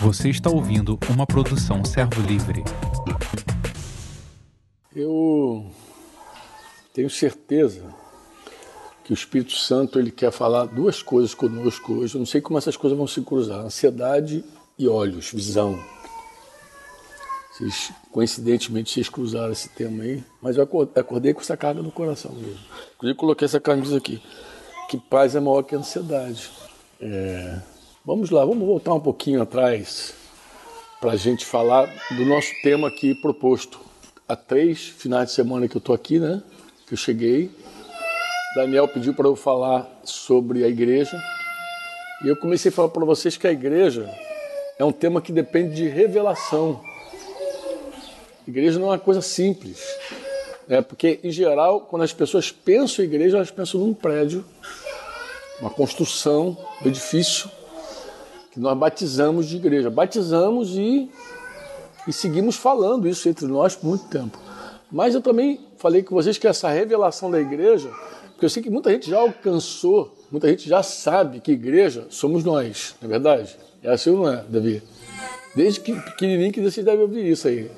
Você está ouvindo uma produção Servo Livre. Eu tenho certeza que o Espírito Santo ele quer falar duas coisas conosco hoje. Eu não sei como essas coisas vão se cruzar: ansiedade e olhos, visão. Vocês, coincidentemente, vocês cruzaram esse tema aí, mas eu acordei com essa carga no coração mesmo. Inclusive, coloquei essa camisa aqui: que paz é maior que ansiedade. É... Vamos lá, vamos voltar um pouquinho atrás para a gente falar do nosso tema aqui proposto. Há três finais de semana que eu estou aqui, né? Que eu cheguei. Daniel pediu para eu falar sobre a igreja. E eu comecei a falar para vocês que a igreja é um tema que depende de revelação. Igreja não é uma coisa simples. É porque, em geral, quando as pessoas pensam em igreja, elas pensam num prédio, uma construção, um edifício, que nós batizamos de igreja. Batizamos e, e seguimos falando isso entre nós por muito tempo. Mas eu também falei com vocês que essa revelação da igreja, porque eu sei que muita gente já alcançou, muita gente já sabe que igreja somos nós, não é verdade? É assim ou não é, Davi? Desde que pequenininho que vocês devem ouvir isso aí.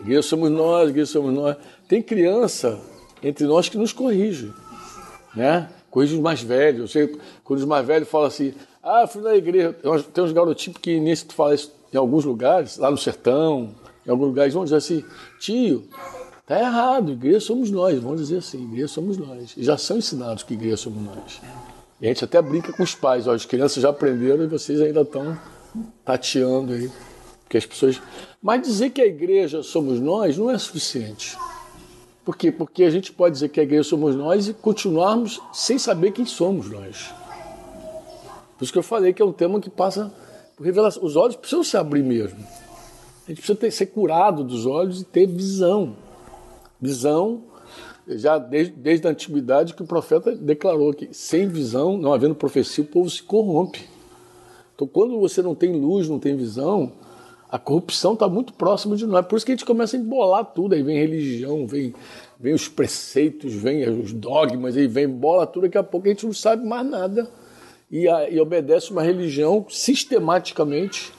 Igreja somos nós, igreja somos nós. Tem criança entre nós que nos corrige, né? Corrige os mais velhos. Sei, quando os mais velhos falam assim, ah, fui na igreja. Tem uns garotinhos pequenininhos que tu fala isso em alguns lugares, lá no sertão, em alguns lugares, vão dizer assim, tio, tá errado, igreja somos nós, vão dizer assim, igreja somos nós. E já são ensinados que igreja somos nós. E a gente até brinca com os pais, ó, as crianças já aprenderam e vocês ainda estão tateando aí. Porque as pessoas. Mas dizer que a igreja somos nós não é suficiente. Por quê? Porque a gente pode dizer que a igreja somos nós e continuarmos sem saber quem somos nós. Por isso que eu falei que é um tema que passa por revelação. Os olhos precisam se abrir mesmo. A gente precisa ter, ser curado dos olhos e ter visão. Visão, já desde, desde a antiguidade que o profeta declarou que sem visão, não havendo profecia, o povo se corrompe. Então, quando você não tem luz, não tem visão, a corrupção está muito próxima de nós. Por isso que a gente começa a embolar tudo. Aí vem religião, vem, vem os preceitos, vem os dogmas, aí vem bola tudo. Daqui a pouco a gente não sabe mais nada. E, a, e obedece uma religião sistematicamente,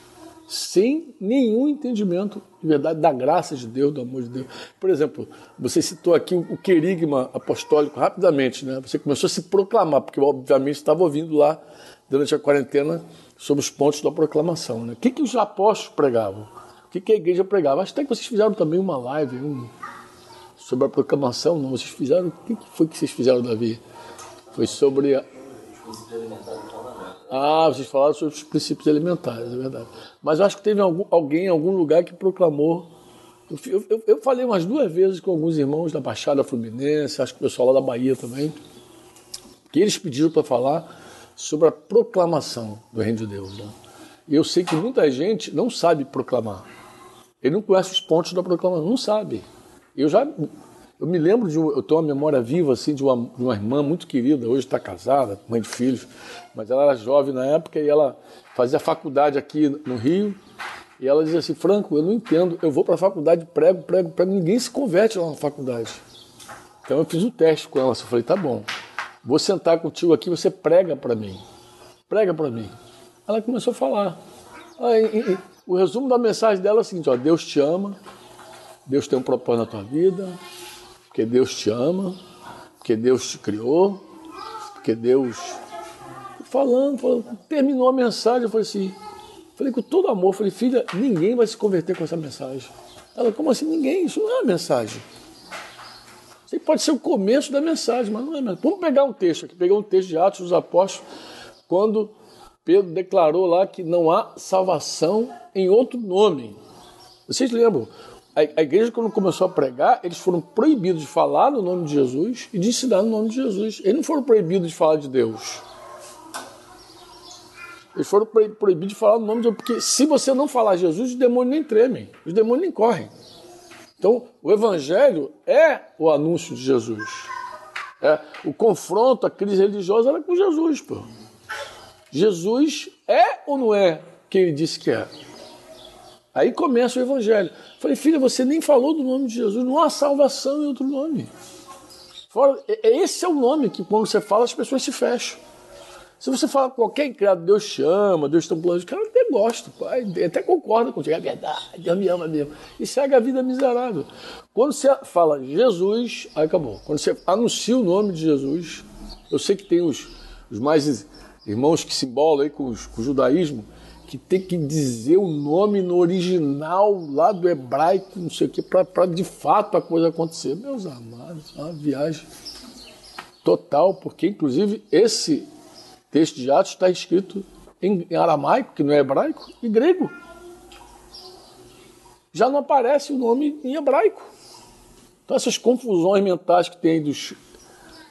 sem nenhum entendimento de verdade da graça de Deus, do amor de Deus. Por exemplo, você citou aqui o querigma apostólico rapidamente, né? Você começou a se proclamar, porque obviamente estava ouvindo lá durante a quarentena sobre os pontos da proclamação. Né? O que, que os apóstolos pregavam? O que, que a igreja pregava? Acho até que vocês fizeram também uma live um, sobre a proclamação. Não, vocês fizeram. O que, que foi que vocês fizeram, Davi? Foi sobre. Ah, vocês falaram sobre os princípios elementares, é verdade. Mas eu acho que teve algum, alguém em algum lugar que proclamou. Eu, eu, eu, falei umas duas vezes com alguns irmãos da Baixada Fluminense, acho que o pessoal lá da Bahia também, que eles pediram para falar sobre a proclamação do Reino de Deus. Né? E eu sei que muita gente não sabe proclamar. Ele não conhece os pontos da proclamação, não sabe. Eu já eu me lembro de eu tenho uma memória viva assim de uma, de uma irmã muito querida, hoje está casada, mãe de filhos, mas ela era jovem na época e ela fazia faculdade aqui no Rio. E ela dizia assim: Franco, eu não entendo, eu vou para a faculdade, prego, prego, prego, ninguém se converte lá na faculdade. Então eu fiz o um teste com ela, eu falei: tá bom, Vou sentar contigo aqui, você prega para mim. Prega para mim. Ela começou a falar. Aí, o resumo da mensagem dela é o seguinte: ó, Deus te ama, Deus tem um propósito na tua vida, porque Deus te ama, porque Deus te criou, porque Deus. Falando, falando, terminou a mensagem, eu falei assim, falei com todo amor, falei, filha, ninguém vai se converter com essa mensagem. Ela, como assim ninguém? Isso não é mensagem. Isso pode ser o começo da mensagem, mas não é mesmo. Vamos pegar um texto aqui, pegar um texto de Atos dos Apóstolos, quando Pedro declarou lá que não há salvação em outro nome. Vocês lembram? A, igreja, quando começou a pregar, eles foram proibidos de falar no nome de Jesus e de ensinar no nome de Jesus. Eles não foram proibidos de falar de Deus. Eles foram proibidos de falar no nome de Deus, porque se você não falar Jesus, os demônios nem tremem, os demônios nem correm. Então, o Evangelho é o anúncio de Jesus. É, o confronto, a crise religiosa era com Jesus. Pô. Jesus é ou não é quem ele disse que é? Aí começa o Evangelho. Falei, filha, você nem falou do nome de Jesus, não há salvação em outro nome. Fora, esse é o nome que, quando você fala, as pessoas se fecham. Se você fala qualquer incrédulo, Deus chama, Deus tem um plano de cara, até gosta, pai, até concorda contigo, é verdade, Deus me ama mesmo. E segue a vida miserável. Quando você fala Jesus, aí acabou. Quando você anuncia o nome de Jesus, eu sei que tem os, os mais irmãos que se embolam aí com, com o judaísmo, que tem que dizer o nome no original, lá do hebraico, não sei o que, para de fato a coisa acontecer. Meus amados, é uma viagem total, porque inclusive esse texto de Atos está escrito em aramaico, que não é hebraico, e grego. Já não aparece o nome em hebraico. Então essas confusões mentais que tem dos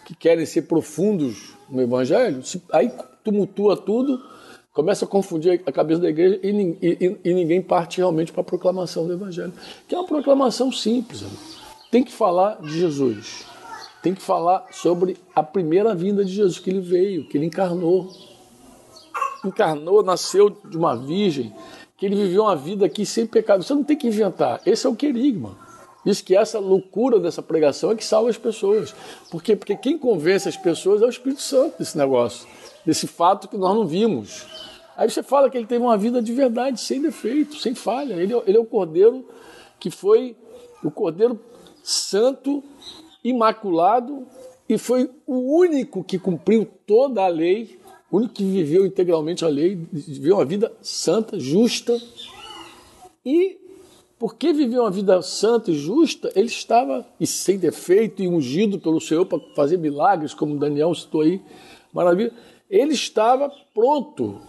que querem ser profundos no evangelho, aí tumultua tudo começa a confundir a cabeça da igreja e, e, e ninguém parte realmente para a proclamação do Evangelho, que é uma proclamação simples. Tem que falar de Jesus, tem que falar sobre a primeira vinda de Jesus, que ele veio, que ele encarnou. Encarnou, nasceu de uma virgem, que ele viveu uma vida aqui sem pecado. Você não tem que inventar, esse é o querigma. Diz que essa loucura dessa pregação é que salva as pessoas. Por quê? Porque quem convence as pessoas é o Espírito Santo desse negócio, desse fato que nós não vimos. Aí você fala que ele teve uma vida de verdade, sem defeito, sem falha. Ele, é ele é o cordeiro que foi o cordeiro santo, imaculado, e foi o único que cumpriu toda a lei, o único que viveu integralmente a lei, viveu uma vida santa, justa. E porque viveu uma vida santa e justa, ele estava e sem defeito e ungido pelo Senhor para fazer milagres, como Daniel citou aí, maravilha. Ele estava pronto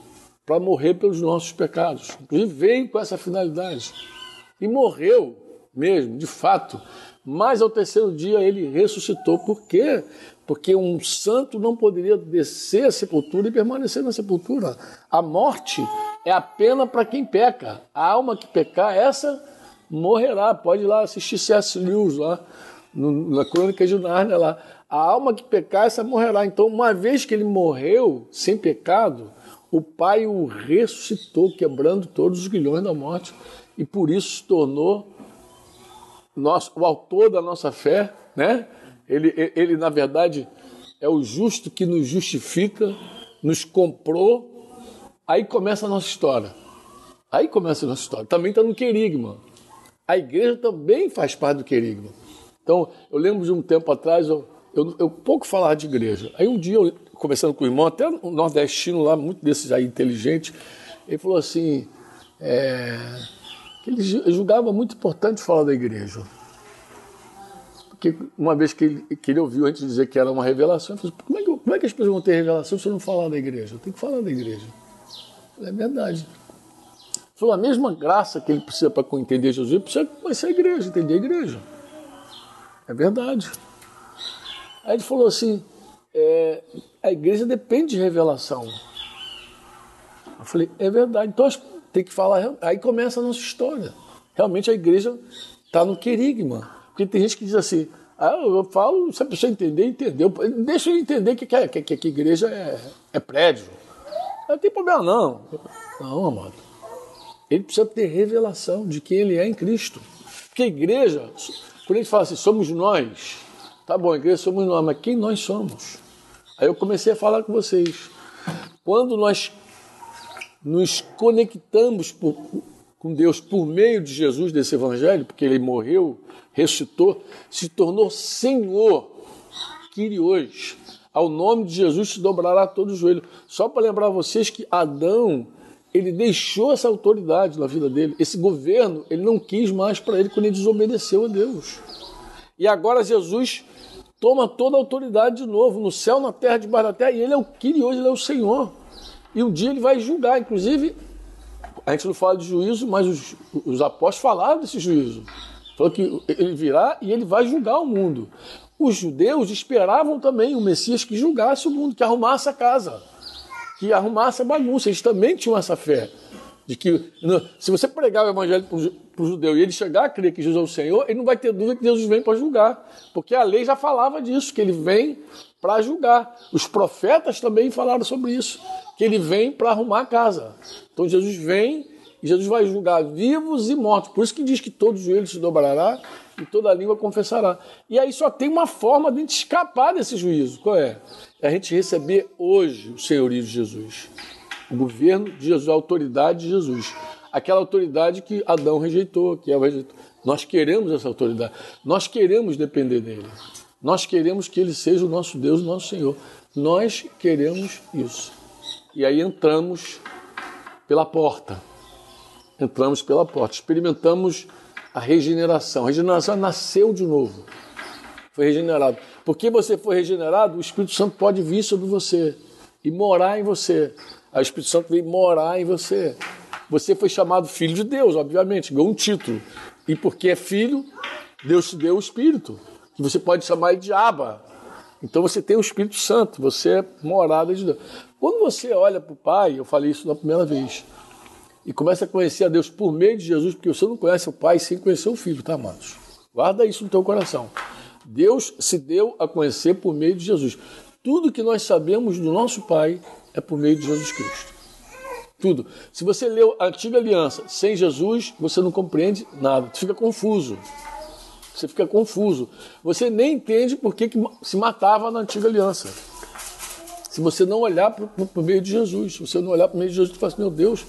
para morrer pelos nossos pecados. Inclusive veio com essa finalidade. E morreu mesmo, de fato. Mas ao terceiro dia ele ressuscitou. Por quê? Porque um santo não poderia descer à sepultura e permanecer na sepultura. A morte é a pena para quem peca. A alma que pecar, essa morrerá. Pode ir lá assistir C.S. Lewis lá, no, na Crônica de Nárnia lá. A alma que pecar, essa morrerá. Então, uma vez que ele morreu sem pecado, o Pai o ressuscitou, quebrando todos os grilhões da morte, e por isso se tornou nosso, o autor da nossa fé, né? Ele, ele, na verdade, é o justo que nos justifica, nos comprou. Aí começa a nossa história. Aí começa a nossa história. Também está no querigma. A igreja também faz parte do querigma. Então, eu lembro de um tempo atrás, eu, eu, eu pouco falava de igreja. Aí um dia eu conversando com o irmão, até um nordestino lá, muito desses aí inteligente, ele falou assim, é, que ele julgava muito importante falar da igreja. Porque uma vez que ele, que ele ouviu antes dizer que era uma revelação, ele falou, como é, que, como é que as pessoas vão ter revelação se eu não falar da igreja? Tem que falar da igreja. Falei, é verdade. Ele falou, a mesma graça que ele precisa para entender Jesus, ele precisa conhecer a igreja, entender a igreja. É verdade. Aí ele falou assim, é, a igreja depende de revelação. Eu falei, é verdade. Então tem que falar. Aí começa a nossa história. Realmente a igreja está no querigma. Porque tem gente que diz assim, ah, eu falo, se a pessoa entender, entendeu. Deixa ele entender que, que, que, que igreja é, é prédio. Não tem problema, não. Não, amado. Ele precisa ter revelação de quem ele é em Cristo. Porque a igreja, quando a gente fala assim, somos nós, tá bom, igreja somos nós, mas quem nós somos? Aí eu comecei a falar com vocês. Quando nós nos conectamos por, com Deus por meio de Jesus, desse Evangelho, porque ele morreu, ressuscitou, se tornou Senhor, hoje. Ao nome de Jesus se dobrará todo o joelho. Só para lembrar vocês que Adão, ele deixou essa autoridade na vida dele. Esse governo, ele não quis mais para ele quando ele desobedeceu a Deus. E agora Jesus toma toda a autoridade de novo, no céu, na terra, debaixo da terra, e ele é o que hoje ele é o Senhor. E um dia ele vai julgar, inclusive, a gente não fala de juízo, mas os, os apóstolos falaram desse juízo. Falou que ele virá e ele vai julgar o mundo. Os judeus esperavam também o Messias que julgasse o mundo, que arrumasse a casa, que arrumasse a bagunça. Eles também tinham essa fé. De que se você pregar o evangelho para o judeu e ele chegar a crer que Jesus é o Senhor, ele não vai ter dúvida que Jesus vem para julgar. Porque a lei já falava disso, que ele vem para julgar. Os profetas também falaram sobre isso, que ele vem para arrumar a casa. Então Jesus vem E Jesus vai julgar vivos e mortos. Por isso que diz que todo joelho se dobrará e toda língua confessará. E aí só tem uma forma de a gente escapar desse juízo. Qual é? É a gente receber hoje o senhorio de Jesus. O governo de Jesus, a autoridade de Jesus. Aquela autoridade que Adão rejeitou, que Eva rejeitou. Nós queremos essa autoridade. Nós queremos depender dele. Nós queremos que ele seja o nosso Deus, o nosso Senhor. Nós queremos isso. E aí entramos pela porta. Entramos pela porta. Experimentamos a regeneração. A regeneração nasceu de novo. Foi regenerado. Porque você foi regenerado, o Espírito Santo pode vir sobre você e morar em você. O Espírito Santo veio morar em você. Você foi chamado filho de Deus, obviamente, ganhou um título. E porque é filho, Deus te deu o Espírito, que você pode chamar de Aba. Então você tem o Espírito Santo, você é morada de Deus. Quando você olha para o Pai, eu falei isso na primeira vez, e começa a conhecer a Deus por meio de Jesus, porque você não conhece o Pai sem conhecer o Filho, tá, amados? Guarda isso no teu coração. Deus se deu a conhecer por meio de Jesus. Tudo que nós sabemos do nosso Pai é por meio de Jesus Cristo. Tudo. Se você leu a antiga aliança sem Jesus, você não compreende nada, você fica confuso. Você fica confuso. Você nem entende por que, que se matava na antiga aliança. Se você não olhar para o meio de Jesus, se você não olhar para o meio de Jesus, você fala assim, meu Deus,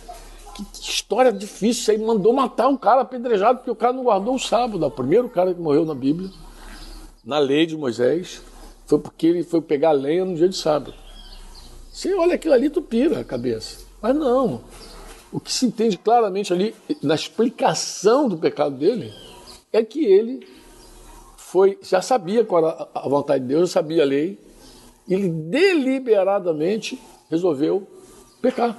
que, que história difícil. Isso aí mandou matar um cara apedrejado porque o cara não guardou o sábado. O primeiro cara que morreu na Bíblia, na lei de Moisés, foi porque ele foi pegar lenha no dia de sábado. Você olha aquilo ali, tu pira a cabeça. Mas não. O que se entende claramente ali na explicação do pecado dele é que ele foi, já sabia qual era a vontade de Deus, já sabia a lei, ele deliberadamente resolveu pecar.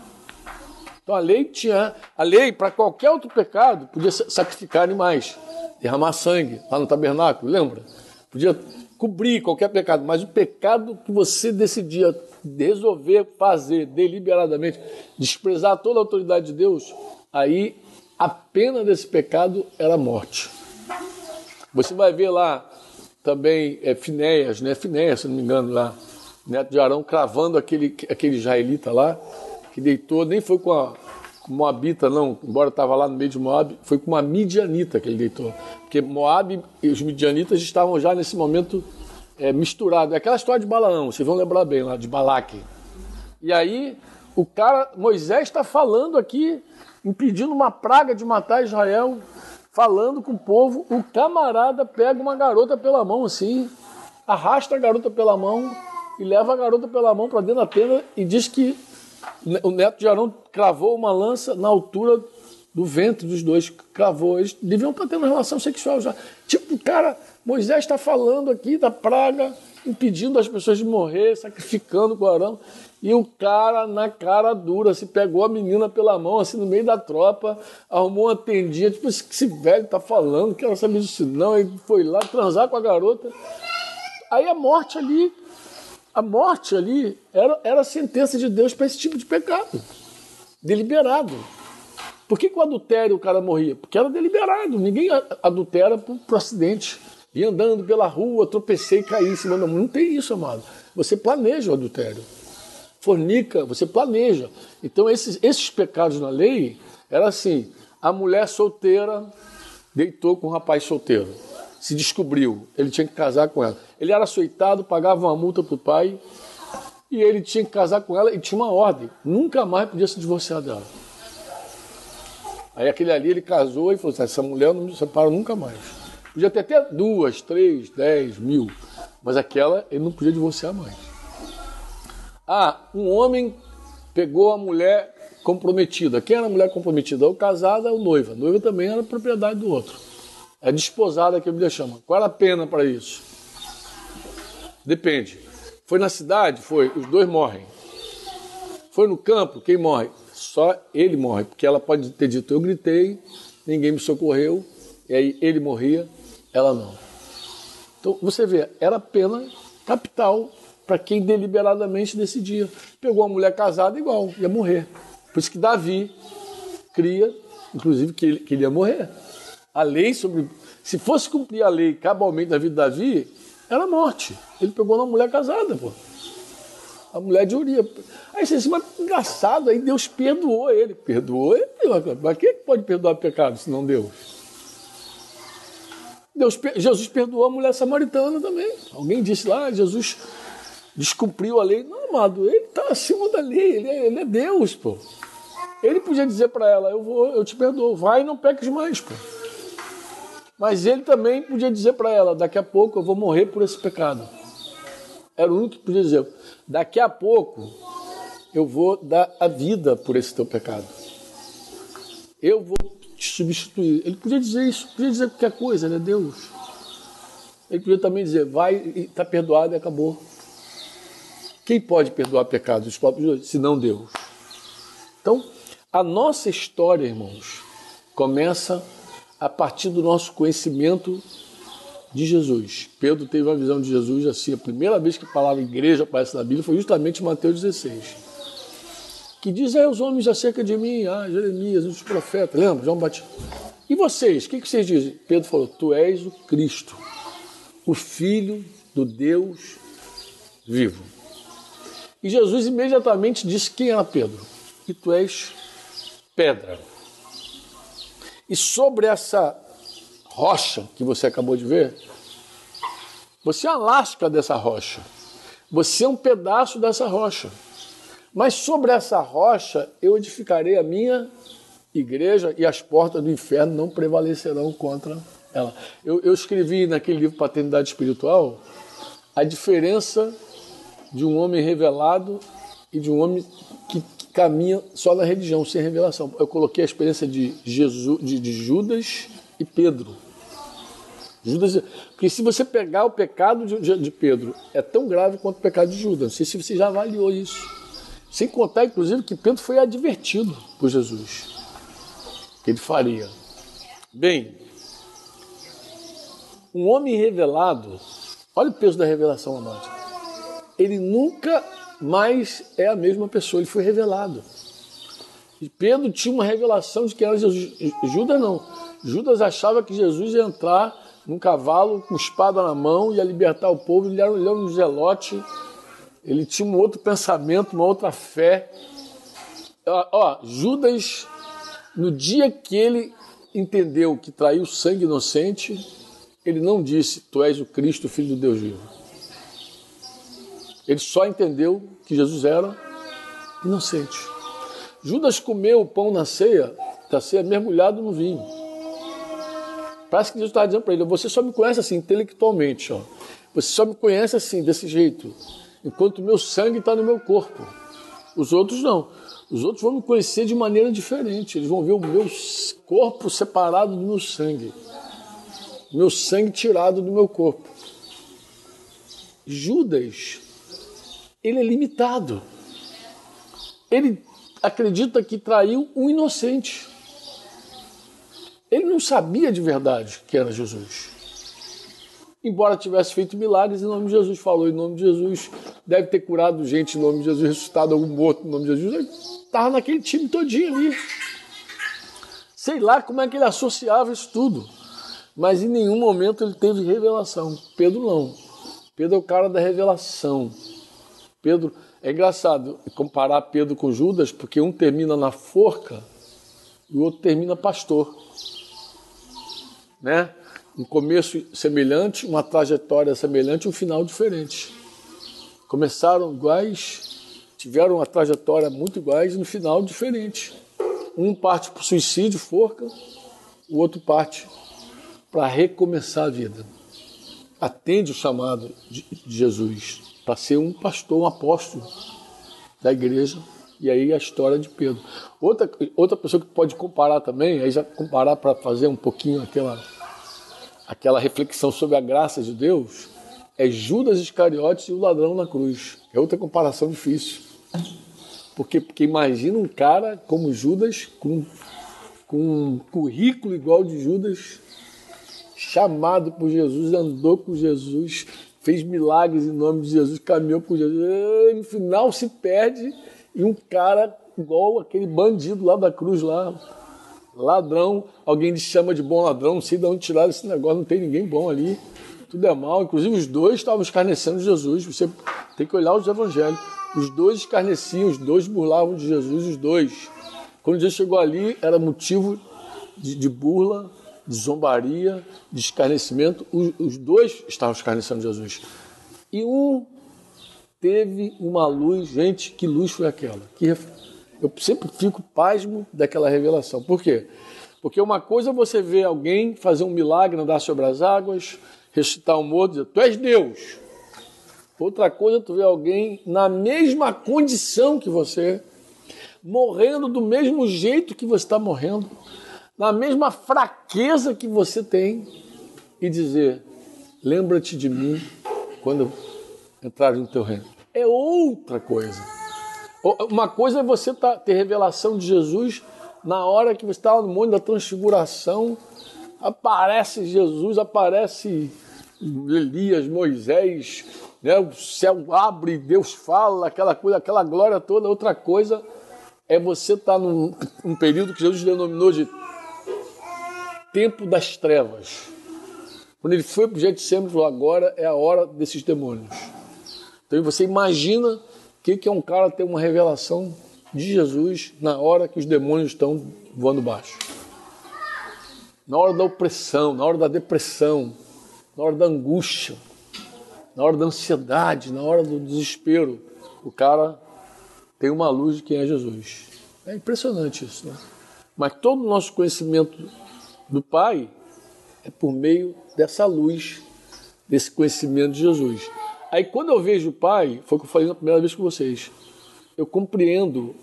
Então a lei tinha, a lei para qualquer outro pecado podia sacrificar animais, derramar sangue lá no tabernáculo, lembra? Podia cobrir qualquer pecado, mas o pecado que você decidia resolver fazer deliberadamente, desprezar toda a autoridade de Deus, aí a pena desse pecado era morte. Você vai ver lá também é, Finéias, né? Finéias, se não me engano, lá, neto de Arão, cravando aquele, aquele israelita lá, que deitou, nem foi com a Moabita, não, embora estava lá no meio de Moab, foi com uma midianita que ele deitou. Porque Moab e os midianitas estavam já nesse momento é, misturados. É aquela história de Balaão, vocês vão lembrar bem lá, de Balaque. E aí, o cara, Moisés está falando aqui, impedindo uma praga de matar Israel, falando com o povo. O camarada pega uma garota pela mão assim, arrasta a garota pela mão e leva a garota pela mão para dentro da tenda e diz que o neto de Arão cravou uma lança na altura do ventre dos dois, cravou. Eles deviam estar tendo relação sexual já. Tipo, cara, Moisés está falando aqui da praga, impedindo as pessoas de morrer, sacrificando com Arão. E o cara, na cara dura, se pegou a menina pela mão, assim, no meio da tropa, arrumou uma tendinha, tipo, esse, velho tá falando, quero saber disso não. Ele foi lá transar com a garota. Aí a morte ali a morte ali era, era a sentença de Deus para esse tipo de pecado. Deliberado. Por que, que o adultério o cara morria? Porque era deliberado. Ninguém adultera por, por acidente. E andando pela rua, tropecei e caí em cima da Não tem isso, amado. Você planeja o adultério. Fornica, você planeja. Então, esses, esses pecados na lei era assim: a mulher solteira deitou com o rapaz solteiro se descobriu, ele tinha que casar com ela. Ele era açoitado, pagava uma multa para o pai e ele tinha que casar com ela e tinha uma ordem: nunca mais podia se divorciar dela. Aí aquele ali ele casou e falou assim: essa mulher não me separa nunca mais. Podia ter até duas, três, dez, mil, mas aquela ele não podia divorciar mais. Ah, um homem pegou a mulher comprometida. Quem era a mulher comprometida? O casado, o noiva. A noiva também era propriedade do outro. É desposada que a Bíblia chama. Qual era a pena para isso? Depende. Foi na cidade? Foi. Os dois morrem. Foi no campo? Quem morre? Só ele morre, porque ela pode ter dito: Eu gritei, ninguém me socorreu, e aí ele morria, ela não. Então você vê, era pena capital para quem deliberadamente decidia. Pegou uma mulher casada igual, ia morrer. Por isso que Davi cria, inclusive, que ele, que ele ia morrer a lei sobre. Se fosse cumprir a lei cabalmente na vida de Davi, era morte. Ele pegou uma mulher casada, pô. A mulher de Urias. Aí você diz, mas engraçado, aí Deus perdoou ele. Perdoou ele? Mas quem pode perdoar pecado se não Deus? Deus, Jesus perdoou a mulher samaritana também. Alguém disse lá, Jesus descumpriu a lei. Não, amado, ele está acima da lei, ele é, ele é Deus, pô. Ele podia dizer para ela, eu vou, eu te perdoo, vai e não peques mais, pô. Mas ele também podia dizer para ela, daqui a pouco eu vou morrer por esse pecado. Era o único que podia dizer, daqui a pouco eu vou dar a vida por esse teu pecado. Eu vou te substituir. Ele podia dizer isso, podia dizer qualquer coisa, ele é Deus. Ele podia também dizer, vai está perdoado e acabou. Quem pode perdoar pecados dos próprios se não Deus? Então, a nossa história, irmãos, começa a partir do nosso conhecimento de Jesus. Pedro teve uma visão de Jesus assim, a primeira vez que a palavra igreja aparece na Bíblia foi justamente em Mateus 16. Que diz aí os homens acerca de mim, ah, Jeremias, os profetas, lembra? João Batista. E vocês, o que, que vocês dizem? Pedro falou, tu és o Cristo, o Filho do Deus vivo. E Jesus imediatamente disse quem era Pedro. E tu és pedra. E sobre essa rocha que você acabou de ver, você é a lasca dessa rocha. Você é um pedaço dessa rocha. Mas sobre essa rocha eu edificarei a minha igreja e as portas do inferno não prevalecerão contra ela. Eu, eu escrevi naquele livro Paternidade Espiritual a diferença de um homem revelado e de um homem que caminha só na religião, sem revelação. Eu coloquei a experiência de, Jesus, de, de Judas e Pedro. Judas, porque se você pegar o pecado de, de, Pedro, é tão grave quanto o pecado de Judas. Não sei se você já avaliou isso. Sem contar, inclusive, que Pedro foi advertido por Jesus que ele faria. Bem, um homem revelado, olha o peso da revelação, amado. Ele nunca mas é a mesma pessoa, ele foi revelado. E Pedro tinha uma revelação de que era Jesus. Judas não. Judas achava que Jesus ia entrar num cavalo com espada na mão, ia libertar o povo, ele era, um zelote, ele tinha um outro pensamento, uma outra fé. Ó, ó, Judas, no dia que ele entendeu que traiu sangue inocente, ele não disse: Tu és o Cristo, filho do Deus vivo. Ele só entendeu que Jesus era inocente. Judas comeu o pão na ceia, da ceia mergulhado no vinho. Parece que Jesus estava dizendo para ele: Você só me conhece assim, intelectualmente. Ó. Você só me conhece assim, desse jeito. Enquanto o meu sangue está no meu corpo. Os outros não. Os outros vão me conhecer de maneira diferente. Eles vão ver o meu corpo separado do meu sangue. Meu sangue tirado do meu corpo. Judas ele é limitado. Ele acredita que traiu um inocente. Ele não sabia de verdade que era Jesus. Embora tivesse feito milagres em nome de Jesus, falou em nome de Jesus, deve ter curado gente em nome de Jesus, ressuscitado algum morto em nome de Jesus. Ele estava naquele time todinho ali. Sei lá como é que ele associava isso tudo. Mas em nenhum momento ele teve revelação. Pedro não. Pedro é o cara da revelação. Pedro, é engraçado comparar Pedro com Judas, porque um termina na forca e o outro termina pastor. Né? Um começo semelhante, uma trajetória semelhante, um final diferente. Começaram iguais, tiveram uma trajetória muito iguais e no final diferente. Um parte para o suicídio, forca, o outro parte para recomeçar a vida. Atende o chamado de Jesus para ser um pastor, um apóstolo da igreja. E aí a história de Pedro. Outra, outra pessoa que pode comparar também, aí já comparar para fazer um pouquinho aquela, aquela reflexão sobre a graça de Deus, é Judas Iscariotes e o ladrão na cruz. É outra comparação difícil. Porque, porque imagina um cara como Judas, com, com um currículo igual de Judas, chamado por Jesus, andou com Jesus, fez milagres em nome de Jesus, caminhou por Jesus. E, no final se perde e um cara igual aquele bandido lá da cruz lá, ladrão, alguém lhe chama de bom ladrão, não sei de onde tirar esse negócio, não tem ninguém bom ali, tudo é mal. Inclusive os dois estavam escarnecendo Jesus. Você tem que olhar os evangelhos. Os dois escarneciam, os dois burlavam de Jesus, os dois. Quando Jesus chegou ali, era motivo de, de burla, de zombaria, de escarnecimento. Os, os dois estavam escarnecendo Jesus. E um teve uma luz, gente, que luz foi aquela? Que eu sempre fico pasmo daquela revelação. Por quê? Porque uma coisa é você ver alguém fazer um milagre, andar sobre as águas, ressuscitar um morto, dizer, tu és Deus. Outra coisa é tu ver alguém na mesma condição que você, morrendo do mesmo jeito que você está morrendo, na mesma fraqueza que você tem, e dizer, lembra-te de mim quando entrar no teu reino. É outra coisa. Uma coisa é você tá, ter revelação de Jesus na hora que você está no mundo da transfiguração, aparece Jesus, aparece Elias, Moisés, né? o céu abre, Deus fala, aquela coisa, aquela glória toda. Outra coisa é você estar tá num, período que Jesus denominou de tempo das trevas. Quando ele foi para o Getsemane, falou, agora é a hora desses demônios. Então você imagina que, que é um cara ter uma revelação de Jesus na hora que os demônios estão voando baixo? Na hora da opressão, na hora da depressão, na hora da angústia, na hora da ansiedade, na hora do desespero, o cara tem uma luz de quem é Jesus. É impressionante isso, né? Mas todo o nosso conhecimento do Pai é por meio dessa luz, desse conhecimento de Jesus. Aí quando eu vejo o Pai, foi o que eu falei na primeira vez com vocês, eu compreendo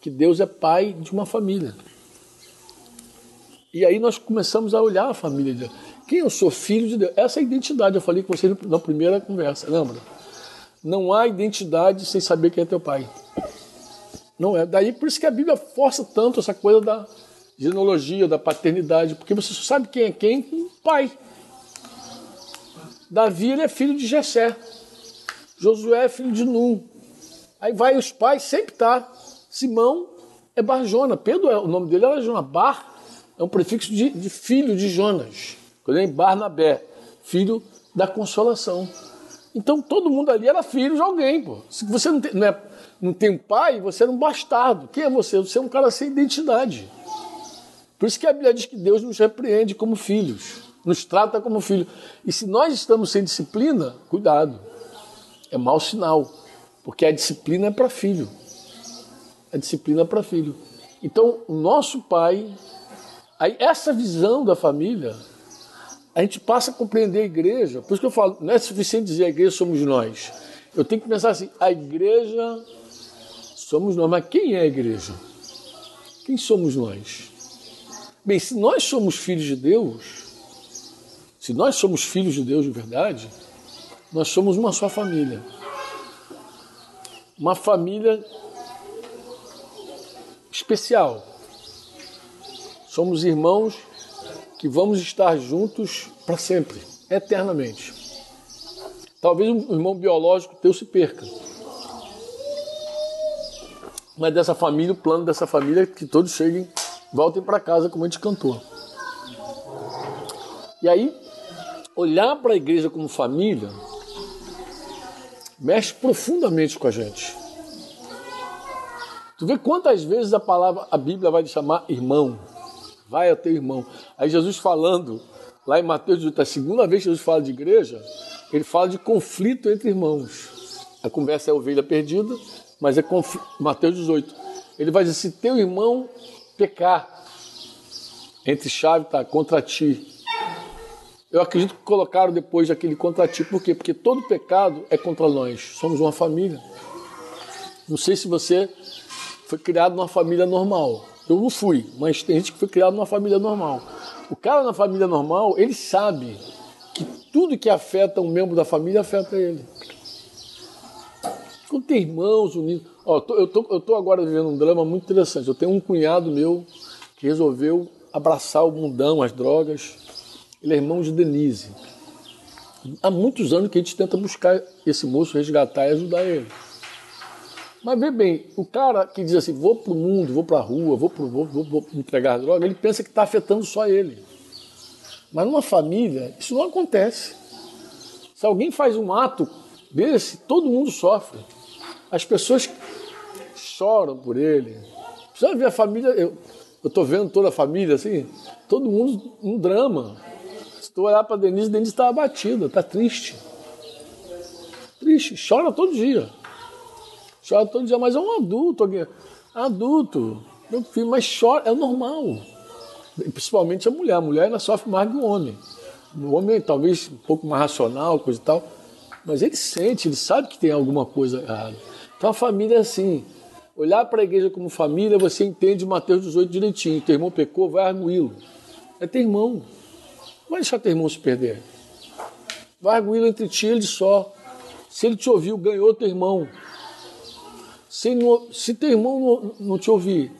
que Deus é pai de uma família. E aí nós começamos a olhar a família de Deus. Quem eu sou filho de Deus? Essa é a identidade, eu falei com vocês na primeira conversa, lembra? Não há identidade sem saber quem é teu pai. Não é. Daí por isso que a Bíblia força tanto essa coisa da genealogia, da paternidade, porque você só sabe quem é quem com o pai. Davi ele é filho de Jessé. Josué é filho de Num. Aí vai os pais, sempre tá. Simão é Barjona. Pedro, é, o nome dele era Jonas. Bar é um prefixo de, de filho de Jonas. Quando Barnabé, filho da consolação. Então todo mundo ali era filho de alguém, pô. Se você não tem, não, é, não tem um pai, você era um bastardo. Quem é você? Você é um cara sem identidade. Por isso que a Bíblia diz que Deus nos repreende como filhos, nos trata como filhos. E se nós estamos sem disciplina, cuidado é mau sinal, porque a disciplina é para filho. A disciplina é para filho. Então, o nosso pai, essa visão da família, a gente passa a compreender a igreja. Por isso que eu falo, não é suficiente dizer a igreja somos nós. Eu tenho que pensar assim, a igreja somos nós, mas quem é a igreja? Quem somos nós? Bem, se nós somos filhos de Deus, se nós somos filhos de Deus de verdade, nós somos uma só família. Uma família especial. Somos irmãos que vamos estar juntos para sempre, eternamente. Talvez um irmão biológico teu se perca. Mas dessa família, o plano dessa família é que todos cheguem, voltem para casa como a gente cantou. E aí, olhar para a igreja como família mexe profundamente com a gente. Tu vê quantas vezes a palavra, a Bíblia vai te chamar irmão, vai a teu irmão. Aí Jesus falando, lá em Mateus, a segunda vez que Jesus fala de igreja, ele fala de conflito entre irmãos. A conversa é ovelha perdida, mas é conflito. Mateus 18. Ele vai dizer: se teu irmão pecar, entre chave está contra ti, eu acredito que colocaram depois aquele contra ti. Por quê? Porque todo pecado é contra nós. Somos uma família. Não sei se você foi criado numa família normal. Eu não fui, mas tem gente que foi criado numa família normal. O cara na família normal, ele sabe que tudo que afeta um membro da família afeta ele. Quando tem irmãos unidos. Ó, eu, tô, eu tô agora vivendo um drama muito interessante. Eu tenho um cunhado meu que resolveu abraçar o mundão, as drogas ele é irmão de Denise. Há muitos anos que a gente tenta buscar esse moço, resgatar e ajudar ele. Mas vê bem, o cara que diz assim, vou para o mundo, vou para a rua, vou, pro, vou, vou, vou entregar droga, ele pensa que está afetando só ele. Mas numa família, isso não acontece. Se alguém faz um ato desse, todo mundo sofre. As pessoas choram por ele. Precisa ver a família. Eu estou vendo toda a família assim, todo mundo um drama. Tu olhar para Denise, Denise está abatida, está triste. Triste, chora todo dia. Chora todo dia, mas é um adulto. Adulto, meu filho, mas chora, é normal. Principalmente a mulher. A mulher ainda sofre mais que o homem. O homem talvez um pouco mais racional, coisa e tal. Mas ele sente, ele sabe que tem alguma coisa errada. Então a família é assim. Olhar para a igreja como família, você entende Mateus 18 direitinho. Teu irmão pecou, vai arguí-lo. É teu irmão. Vai deixar teu irmão se perder. Vai arguí-lo entre ti ele só. Se ele te ouviu, ganhou teu irmão. Se, não, se teu irmão não, não te ouvir,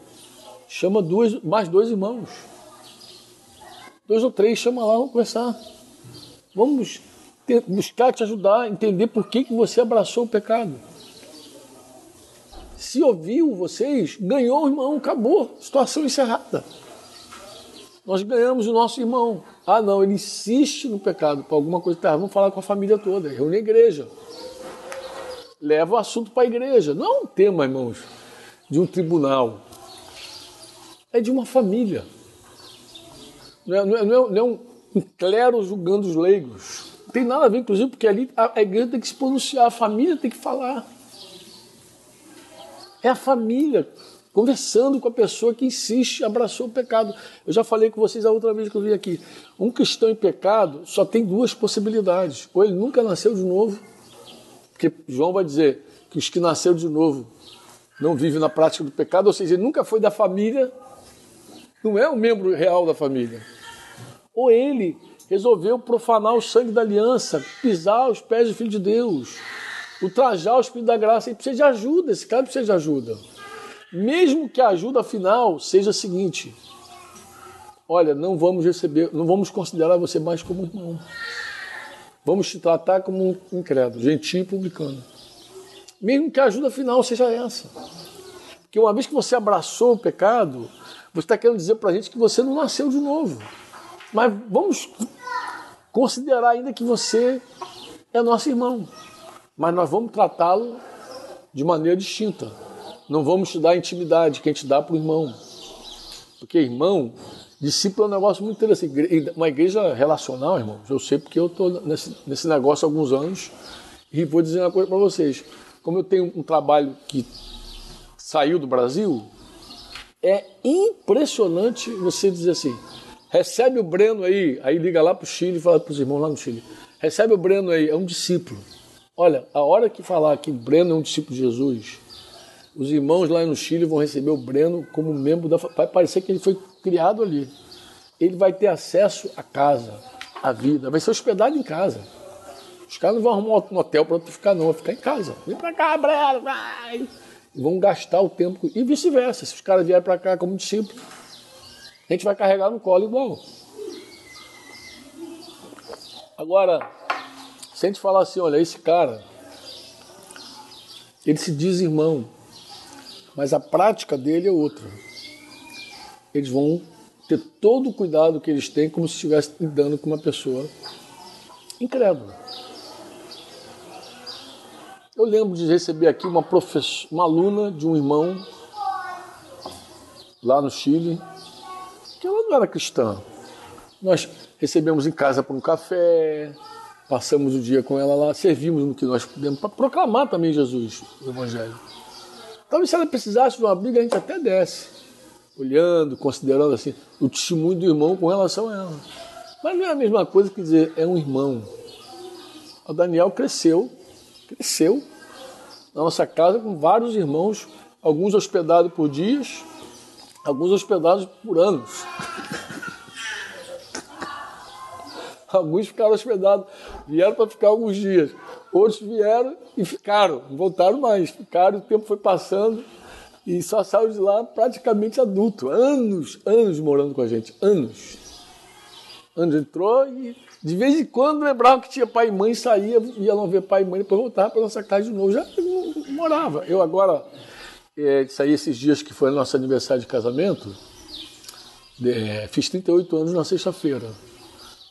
chama duas, mais dois irmãos. Dois ou três, chama lá, vamos conversar. Vamos ter, buscar te ajudar, entender por que, que você abraçou o pecado. Se ouviu vocês, ganhou o irmão, acabou, situação encerrada. Nós ganhamos o nosso irmão. Ah, não, ele insiste no pecado, para alguma coisa tá, vamos falar com a família toda, reúne a igreja. Leva o assunto para a igreja. Não é um tema, irmãos, de um tribunal. É de uma família. Não é, não é, não é um, um clero julgando os leigos. Não tem nada a ver, inclusive, porque ali a, a igreja tem que se pronunciar, a família tem que falar. É a família conversando com a pessoa que insiste, abraçou o pecado. Eu já falei com vocês a outra vez que eu vim aqui. Um cristão em pecado só tem duas possibilidades. Ou ele nunca nasceu de novo, porque João vai dizer que os que nasceram de novo não vivem na prática do pecado, ou seja, ele nunca foi da família, não é um membro real da família. Ou ele resolveu profanar o sangue da aliança, pisar os pés do Filho de Deus ultrajar o Espírito da Graça. Ele precisa de ajuda, esse cara precisa de ajuda. Mesmo que a ajuda final seja a seguinte: olha, não vamos receber, não vamos considerar você mais como irmão. Vamos te tratar como um incrédulo, gentil e publicano. Mesmo que a ajuda final seja essa. Porque uma vez que você abraçou o pecado, você está querendo dizer para a gente que você não nasceu de novo. Mas vamos considerar ainda que você é nosso irmão mas nós vamos tratá-lo de maneira distinta. Não vamos te dar intimidade que a gente dá para o irmão. Porque irmão, discípulo é um negócio muito interessante. Uma igreja relacional, irmão, eu sei porque eu estou nesse, nesse negócio há alguns anos e vou dizer uma coisa para vocês. Como eu tenho um trabalho que saiu do Brasil, é impressionante você dizer assim: recebe o Breno aí, aí liga lá para o Chile e fala para os irmãos lá no Chile: recebe o Breno aí, é um discípulo. Olha, a hora que falar que Breno é um discípulo de Jesus, os irmãos lá no Chile vão receber o Breno como membro da. Vai parecer que ele foi criado ali. Ele vai ter acesso à casa, à vida, vai ser hospedado em casa. Os caras não vão arrumar um hotel para tu ficar, não, vai ficar em casa. Vem para cá, Breno, vai! E vão gastar o tempo. E vice-versa. Se os caras vierem para cá como discípulo, a gente vai carregar no colo igual. Agora, se a gente falar assim, olha, esse cara, ele se diz irmão, mas a prática dele é outra. Eles vão ter todo o cuidado que eles têm como se estivessem lidando com uma pessoa incrédula. Eu lembro de receber aqui uma, professora, uma aluna de um irmão lá no Chile, que ela não era cristã. Nós recebemos em casa para um café, Passamos o dia com ela lá, servimos no que nós pudemos, para proclamar também Jesus, o Evangelho. Talvez se ela precisasse de uma briga, a gente até desce, olhando, considerando assim, o testemunho do irmão com relação a ela. Mas não é a mesma coisa que dizer, é um irmão. O Daniel cresceu, cresceu na nossa casa com vários irmãos, alguns hospedados por dias, alguns hospedados por anos. Alguns ficaram hospedados, vieram para ficar alguns dias. Outros vieram e ficaram, não voltaram mais. Ficaram, o tempo foi passando e só saiu de lá praticamente adulto. Anos, anos morando com a gente, anos. Anos entrou e de vez em quando lembrava que tinha pai e mãe, saía, ia não ver pai e mãe, depois voltava para nossa casa de novo. Já morava. Eu agora é, saí esses dias que foi nosso aniversário de casamento, é, fiz 38 anos na sexta-feira.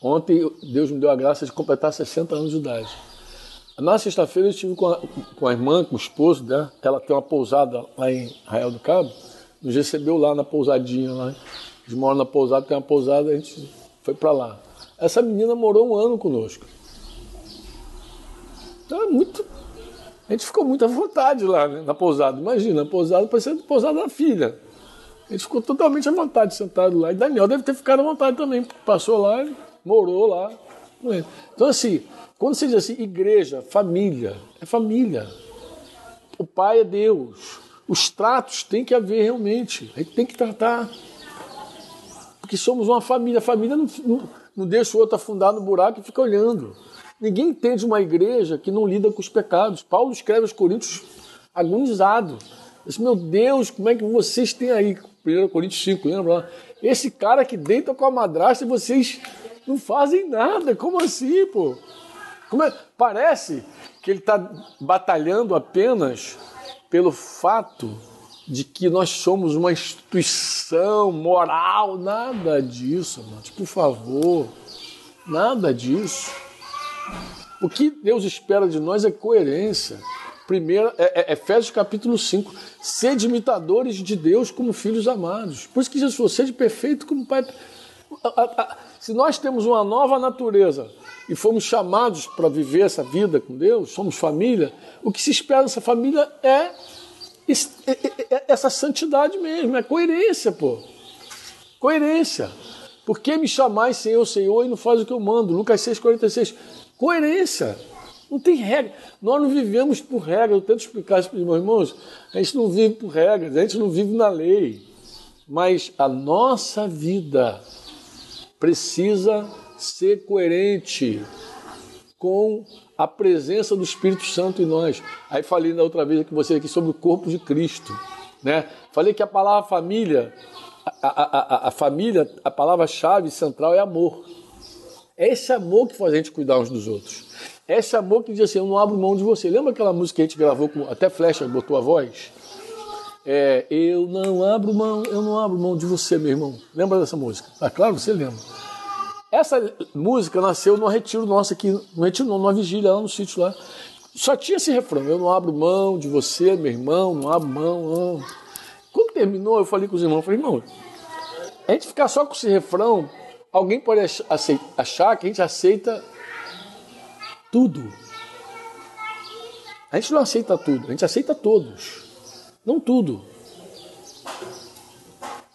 Ontem Deus me deu a graça de completar 60 anos de idade. Na sexta-feira eu estive com a, com a irmã, com o esposo dela. Ela tem uma pousada lá em Arraial do Cabo. Nos recebeu lá na pousadinha lá. Eles moram na pousada, tem uma pousada, a gente foi para lá. Essa menina morou um ano conosco. Então é muito. A gente ficou muito à vontade lá né, na pousada. Imagina, a pousada parecia a pousada da filha. A gente ficou totalmente à vontade sentado lá. E Daniel deve ter ficado à vontade também, passou lá, morou lá. Então, assim, quando você diz assim, igreja, família, é família. O pai é Deus. Os tratos tem que haver realmente. A gente tem que tratar. Porque somos uma família. A família não, não, não deixa o outro afundar no buraco e fica olhando. Ninguém entende uma igreja que não lida com os pecados. Paulo escreve aos Coríntios agonizado. Diz, meu Deus, como é que vocês têm aí? 1 Coríntios 5, lembra Esse cara que deita com a madrasta e vocês não fazem nada. Como assim, pô? É? Parece que ele está batalhando apenas pelo fato de que nós somos uma instituição moral. Nada disso, mano. Por favor. Nada disso. O que Deus espera de nós é coerência. Primeiro, é, é, Efésios capítulo 5. Sede imitadores de Deus como filhos amados. Por isso que Jesus falou, sede perfeito como Pai. Se nós temos uma nova natureza e fomos chamados para viver essa vida com Deus, somos família, o que se espera dessa família é, é, é, é essa santidade mesmo, é coerência, pô. Coerência. Por que me chamais Senhor, Senhor e não faz o que eu mando? Lucas 6,46. Coerência. Não tem regra. Nós não vivemos por regras. Eu tento explicar isso para os meus irmãos. A gente não vive por regras, a gente não vive na lei. Mas a nossa vida precisa ser coerente com a presença do Espírito Santo em nós. Aí falei na outra vez que você aqui sobre o corpo de Cristo, né? Falei que a palavra família, a, a, a, a família, a palavra-chave central é amor. É esse amor que faz a gente cuidar uns dos outros. É esse amor que diz assim: Eu não abro mão de você. Lembra aquela música que a gente gravou com até Flecha botou a voz? É, eu não abro mão, eu não abro mão de você, meu irmão. Lembra dessa música? Ah, claro, você lembra. Essa música nasceu no retiro nosso aqui, no retiro não, numa vigília lá no sítio lá. Só tinha esse refrão: Eu não abro mão de você, meu irmão, não abro mão. Não. Quando terminou, eu falei com os irmãos: falei, irmão, a gente ficar só com esse refrão Alguém pode achar que a gente aceita tudo. A gente não aceita tudo, a gente aceita todos, não tudo.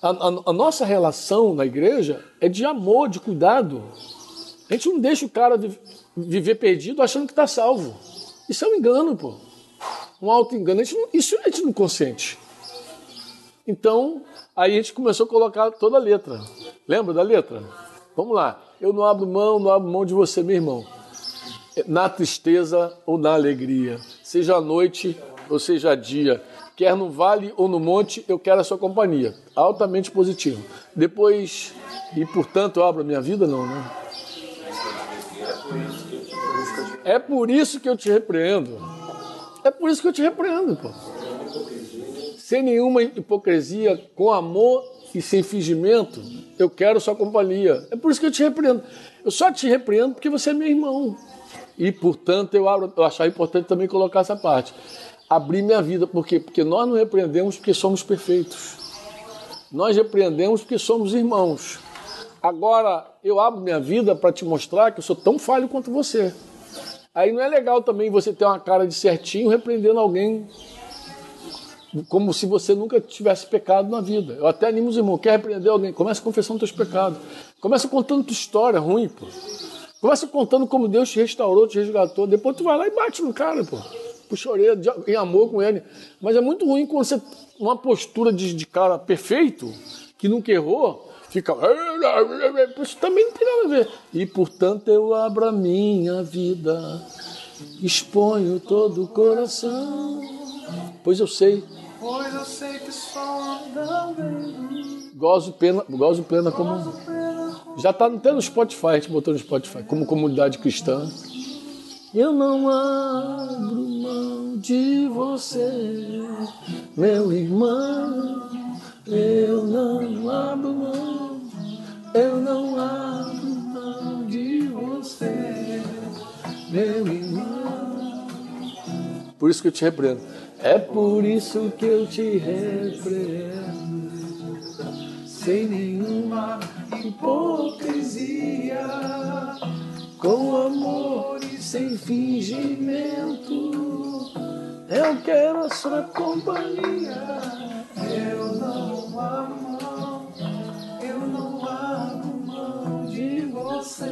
A, a, a, nossa relação na igreja é de amor, de cuidado. A gente não deixa o cara viver perdido achando que está salvo. Isso é um engano, pô. Um auto-engano. Isso a gente não consente. Então, aí a gente começou a colocar toda a letra. Lembra da letra? Vamos lá. Eu não abro mão, não abro mão de você, meu irmão. Na tristeza ou na alegria, seja noite ou seja dia, quer no vale ou no monte, eu quero a sua companhia. Altamente positivo. Depois, e portanto abro a minha vida? Não, né? É por isso que eu te repreendo. É por isso que eu te repreendo, pô. Sem nenhuma hipocrisia, com amor e sem fingimento, eu quero sua companhia. É por isso que eu te repreendo. Eu só te repreendo porque você é meu irmão. E, portanto, eu, abro, eu achava importante também colocar essa parte. Abrir minha vida. Por quê? Porque nós não repreendemos porque somos perfeitos. Nós repreendemos porque somos irmãos. Agora, eu abro minha vida para te mostrar que eu sou tão falho quanto você. Aí não é legal também você ter uma cara de certinho repreendendo alguém como se você nunca tivesse pecado na vida. Eu até animo os irmãos, quer repreender alguém? Começa confessando teus pecados. Começa contando tua história ruim, pô. Começa contando como Deus te restaurou, te resgatou. Depois tu vai lá e bate no cara, pô. Orelha, em amor com ele. Mas é muito ruim quando você, uma postura de, de cara perfeito, que nunca errou, fica. Isso também não tem nada a ver. E portanto eu abro a minha vida, exponho todo o coração. Pois eu sei Pois eu sei que só Gozo plena, gozo plena como. Já está até no Spotify, a gente botou no Spotify, como comunidade cristã. Eu não abro mão de você, meu irmão. Eu não abro mão, eu não abro mão de você, meu irmão. isso que eu te repreendo. É por isso que eu te repreendo. Sem nenhuma hipocrisia, com amor e sem fingimento. Eu quero a sua companhia. Eu não amo eu não mão de você,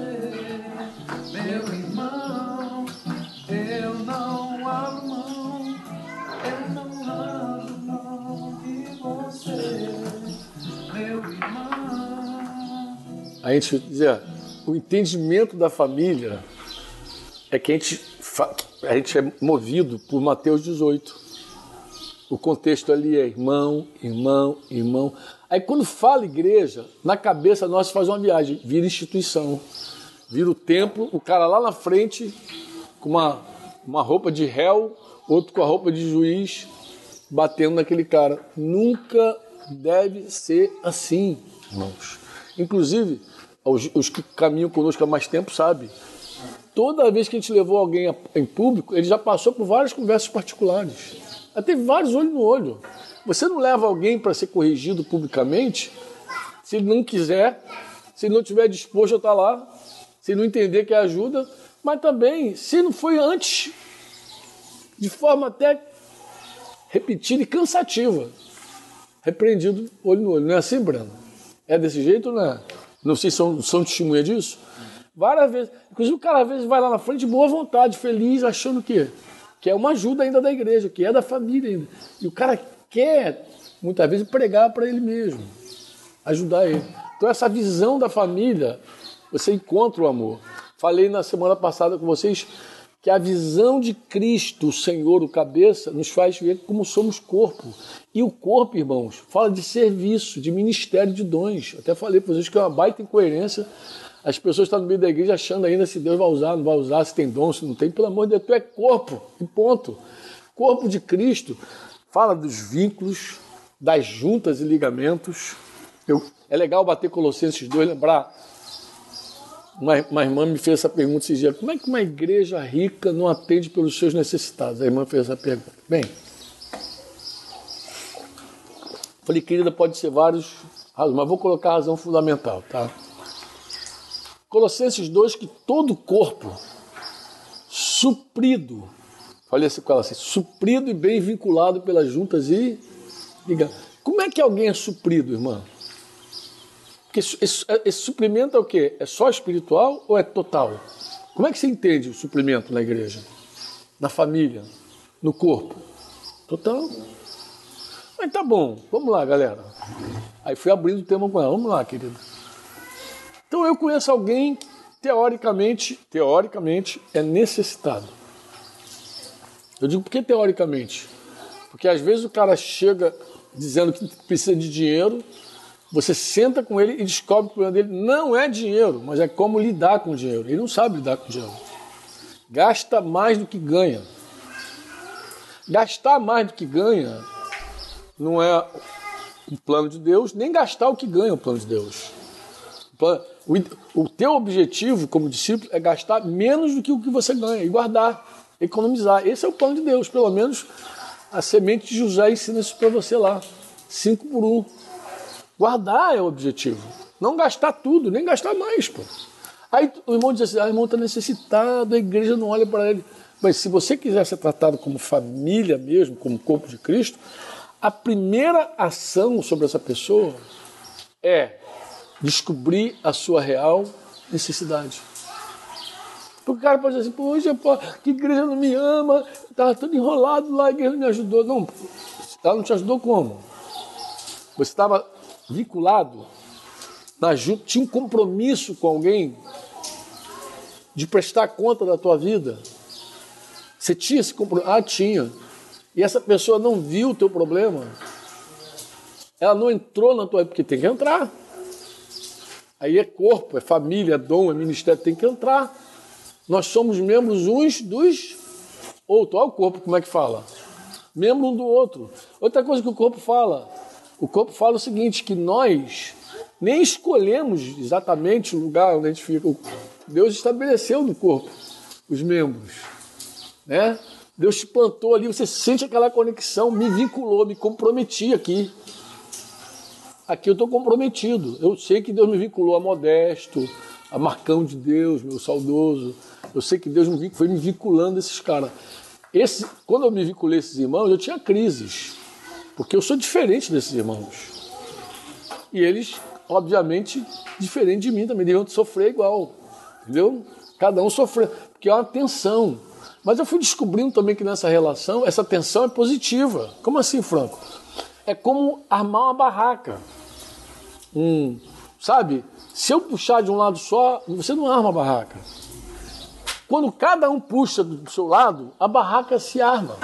meu irmão. Eu não abro mão, eu não abro mão de você, meu irmão. A gente dizer, o entendimento da família é que a gente, a gente é movido por Mateus 18. O contexto ali é irmão, irmão, irmão. Aí quando fala igreja, na cabeça nossa faz uma viagem, vira instituição. Vira o templo, o cara lá na frente com uma, uma roupa de réu, outro com a roupa de juiz, batendo naquele cara. Nunca deve ser assim, irmãos. Inclusive, os, os que caminham conosco há mais tempo sabem. Toda vez que a gente levou alguém em público, ele já passou por várias conversas particulares. Já teve vários olho no olho. Você não leva alguém para ser corrigido publicamente se ele não quiser, se ele não estiver disposto a estar lá, se ele não entender que é ajuda, mas também, se não foi antes, de forma até repetida e cansativa, repreendido olho no olho. Não é assim, Breno? É desse jeito, não é? Não sei se são, são testemunha disso. Várias vezes. Inclusive, o cara às vezes vai lá na frente de boa vontade, feliz, achando que, que é uma ajuda ainda da igreja, que é da família ainda. E o cara quer, muitas vezes, pregar para ele mesmo, ajudar ele. Então, essa visão da família, você encontra o amor. Falei na semana passada com vocês que a visão de Cristo, o Senhor, o cabeça, nos faz ver como somos corpo. E o corpo, irmãos, fala de serviço, de ministério de dons. Até falei para vocês que é uma baita incoerência. As pessoas estão no meio da igreja achando ainda se Deus vai usar, não vai usar, se tem dom, se não tem. Pelo amor de Deus, tu é corpo, e ponto. Corpo de Cristo fala dos vínculos, das juntas e ligamentos. Eu, é legal bater Colossenses 2, lembrar uma, uma, irmã me fez essa pergunta esses dias: como é que uma igreja rica não atende pelos seus necessitados? A irmã fez essa pergunta. Bem, falei, querida, pode ser vários razões, mas vou colocar a razão fundamental, tá? Colossenses 2, que todo corpo suprido, falei assim com ela assim, suprido e bem vinculado pelas juntas e Como é que alguém é suprido, irmã? Porque esse, esse, suprimento é o quê? É só espiritual ou é total? Como é que você entende o suprimento na igreja? Na família? No corpo? Total. Mas tá bom, vamos lá, galera. Aí fui abrindo o tema com ela. Vamos lá, querida. Então eu conheço alguém teoricamente, teoricamente, é necessitado. Eu digo por que teoricamente? Porque às vezes o cara chega dizendo que precisa de dinheiro você senta com ele e descobre que o problema dele não é dinheiro, mas é como lidar com o dinheiro. Ele não sabe lidar com o dinheiro. Gasta mais do que ganha. Gastar mais do que ganha não é um plano de Deus, nem gastar o que ganha é o plano de Deus. O teu objetivo como discípulo é gastar menos do que o que você ganha e guardar, economizar. Esse é o plano de Deus. Pelo menos a semente de José ensina isso para você lá. Cinco por um. Guardar é o objetivo. Não gastar tudo, nem gastar mais, pô. Aí o irmão diz assim, ah, o irmão está necessitado, a igreja não olha para ele. Mas se você quiser ser tratado como família mesmo, como corpo de Cristo, a primeira ação sobre essa pessoa é descobrir a sua real necessidade. Porque o cara pode dizer assim, poxa, pô, que igreja não me ama, estava tudo enrolado lá, a igreja não me ajudou. Não, ela não te ajudou como? Você estava vinculado, na, tinha um compromisso com alguém de prestar conta da tua vida. Você tinha esse compromisso? Ah, tinha. E essa pessoa não viu o teu problema. Ela não entrou na tua porque tem que entrar. Aí é corpo, é família, é dom, é ministério, tem que entrar. Nós somos membros uns dos outros. Olha o corpo como é que fala. Membro um do outro. Outra coisa que o corpo fala. O corpo fala o seguinte, que nós nem escolhemos exatamente o lugar onde a gente fica. Deus estabeleceu no corpo os membros. Né? Deus te plantou ali, você sente aquela conexão, me vinculou, me comprometi aqui. Aqui eu estou comprometido. Eu sei que Deus me vinculou a Modesto, a Marcão de Deus, meu saudoso. Eu sei que Deus foi me vinculando a esses caras. Esse, quando eu me vinculei a esses irmãos, eu tinha crises. Porque eu sou diferente desses irmãos. E eles, obviamente, diferente de mim também, deviam sofrer igual. Entendeu? Cada um sofrendo. Porque é uma tensão. Mas eu fui descobrindo também que nessa relação, essa tensão é positiva. Como assim, Franco? É como armar uma barraca. Hum, sabe? Se eu puxar de um lado só, você não arma a barraca. Quando cada um puxa do seu lado, a barraca se arma.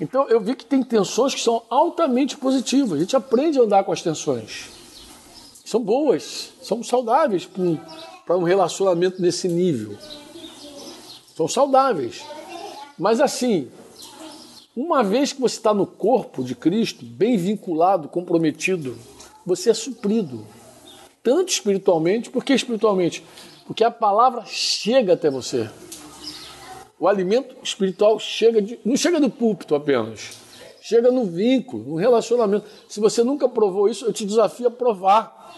Então eu vi que tem tensões que são altamente positivas. A gente aprende a andar com as tensões. São boas, são saudáveis para um relacionamento nesse nível. São saudáveis. Mas assim, uma vez que você está no corpo de Cristo, bem vinculado, comprometido, você é suprido. Tanto espiritualmente, porque espiritualmente? Porque a palavra chega até você. O alimento espiritual chega de, não chega do púlpito apenas, chega no vínculo, no relacionamento. Se você nunca provou isso, eu te desafio a provar.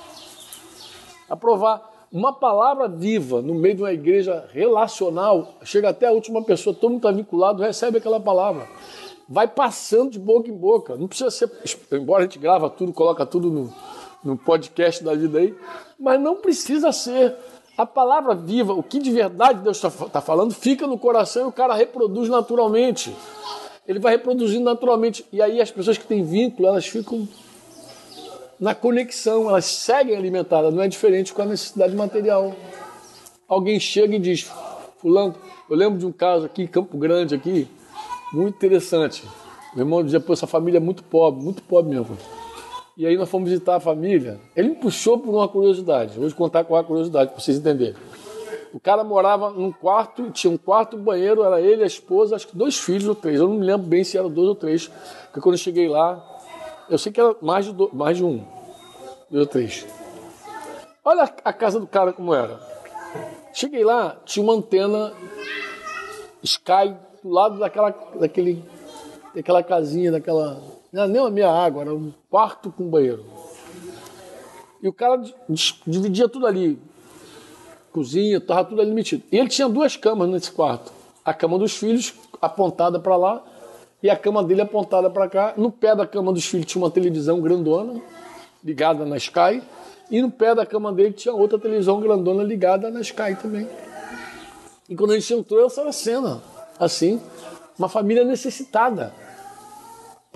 A provar. Uma palavra viva no meio de uma igreja relacional, chega até a última pessoa, todo mundo está vinculado, recebe aquela palavra. Vai passando de boca em boca. Não precisa ser. Embora a gente grava tudo, coloca tudo no, no podcast da vida aí, mas não precisa ser. A palavra viva, o que de verdade Deus está tá falando, fica no coração e o cara reproduz naturalmente. Ele vai reproduzindo naturalmente. E aí as pessoas que têm vínculo, elas ficam na conexão, elas seguem alimentadas, não é diferente com a necessidade material. Alguém chega e diz, fulano, eu lembro de um caso aqui em Campo Grande, aqui, muito interessante. Meu irmão dizia, pô, essa família é muito pobre, muito pobre mesmo. E aí nós fomos visitar a família. Ele me puxou por uma curiosidade. Vou contar com a curiosidade para vocês entenderem. O cara morava num quarto, tinha um quarto, banheiro, era ele, a esposa, acho que dois filhos ou três. Eu não me lembro bem se eram dois ou três. Porque quando eu cheguei lá, eu sei que era mais de, do, mais de um. Dois ou três. Olha a casa do cara como era. Cheguei lá, tinha uma antena Sky do lado daquela, daquele, daquela casinha, daquela não era nem a minha água, era um quarto com banheiro. E o cara dividia tudo ali. Cozinha, estava tudo ali metido. E ele tinha duas camas nesse quarto. A cama dos filhos apontada para lá e a cama dele apontada para cá. No pé da cama dos filhos tinha uma televisão grandona ligada na Sky. E no pé da cama dele tinha outra televisão grandona ligada na Sky também. E quando a gente entrou, essa era a cena. Assim, uma família necessitada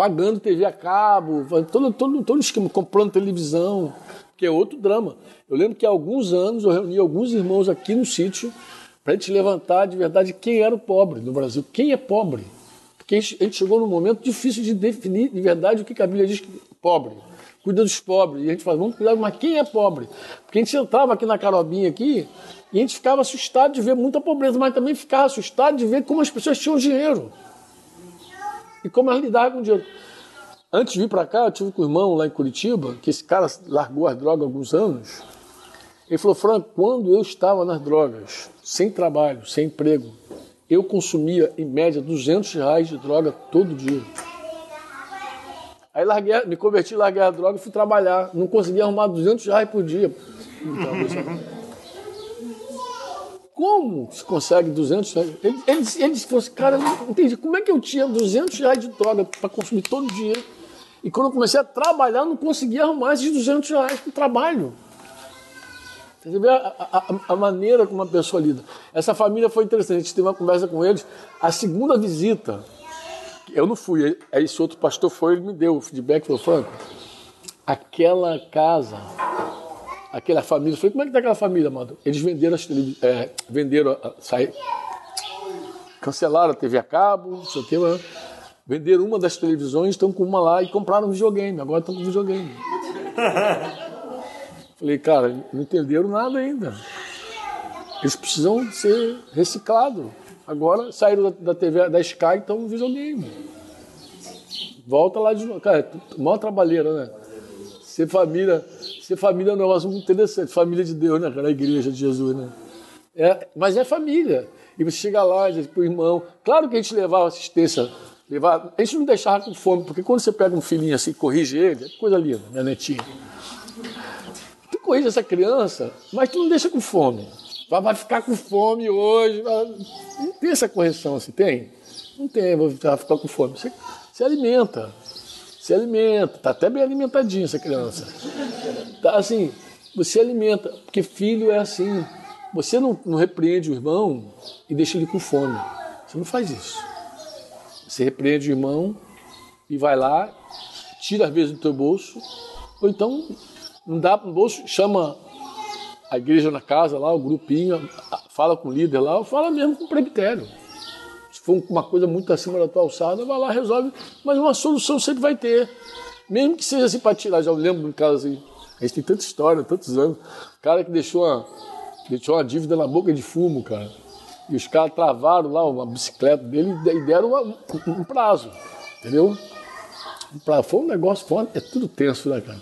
pagando TV a cabo, todo, todo, todo esquema, comprando televisão, que é outro drama. Eu lembro que há alguns anos eu reuni alguns irmãos aqui no sítio para a gente levantar de verdade quem era o pobre no Brasil. Quem é pobre? Porque a gente chegou num momento difícil de definir de verdade o que a Bíblia diz que pobre. Cuida dos pobres. E a gente fala, vamos cuidar, mas quem é pobre? Porque a gente entrava aqui na Carobinha aqui e a gente ficava assustado de ver muita pobreza, mas também ficava assustado de ver como as pessoas tinham dinheiro e como elas lidavam com o dinheiro. Antes de vir para cá, eu tive com um irmão lá em Curitiba, que esse cara largou as drogas há alguns anos. Ele falou, Franco, quando eu estava nas drogas, sem trabalho, sem emprego, eu consumia em média 200 reais de droga todo dia. Aí larguei, me converti, larguei a droga e fui trabalhar. Não conseguia arrumar 200 reais por dia. Como se consegue 200 reais? Ele, ele, ele disse cara, não entendi, como é que eu tinha 200 reais de droga para consumir todo dia? E quando eu comecei a trabalhar, não conseguia arrumar esses 200 reais para o trabalho. Você vê a, a, a, maneira como uma pessoa lida. Essa família foi interessante, a gente teve uma conversa com eles. A segunda visita, eu não fui, aí esse outro pastor foi, ele me deu o feedback, falou, Franco, aquela casa aquela família. Eu falei, como é que tá aquela família, mano? Eles venderam as é, venderam, sai, cancelaram a TV a cabo, não sei o que, mas venderam uma das televisões, estão com uma lá e compraram um videogame, agora estão com videogame. Falei, cara, não entenderam nada ainda. Eles precisam ser reciclados. Agora saíram da, da TV da Sky estão no videogame. Volta lá de novo. Cara, é maior trabalheira, né? Ser família, ser família é um negócio muito interessante. Família de Deus, né, cara? A igreja de Jesus, né? É, mas é família. E você chega lá diz pro irmão. Claro que a gente levava assistência, levava, a gente não deixava com fome, porque quando você pega um filhinho assim, corrige ele, é coisa linda, minha netinha. Tu corrige essa criança, mas tu não deixa com fome. Vai ficar com fome hoje. Não tem essa correção assim, tem? Não tem, vou ficar com fome. Você, você alimenta. Se alimenta, tá até bem alimentadinho essa criança. Tá assim, você alimenta, porque filho é assim. Você não, não repreende o irmão e deixa ele com fome. Você não faz isso. Você repreende o irmão e vai lá, tira às vezes do teu bolso, ou então não dá para o bolso, chama a igreja na casa lá, o grupinho, fala com o líder lá, ou fala mesmo com o presbitério. For uma coisa muito acima da tua alçada, vai lá, resolve, mas uma solução sempre vai ter. Mesmo que seja assim para tirar, já lembro de caso assim, a gente tem tanta história, tantos anos, o cara que deixou uma, deixou uma dívida na boca de fumo, cara. E os caras travaram lá uma bicicleta dele e deram uma, um prazo, entendeu? Um Foi um negócio, foi uma, é tudo tenso, né, cara?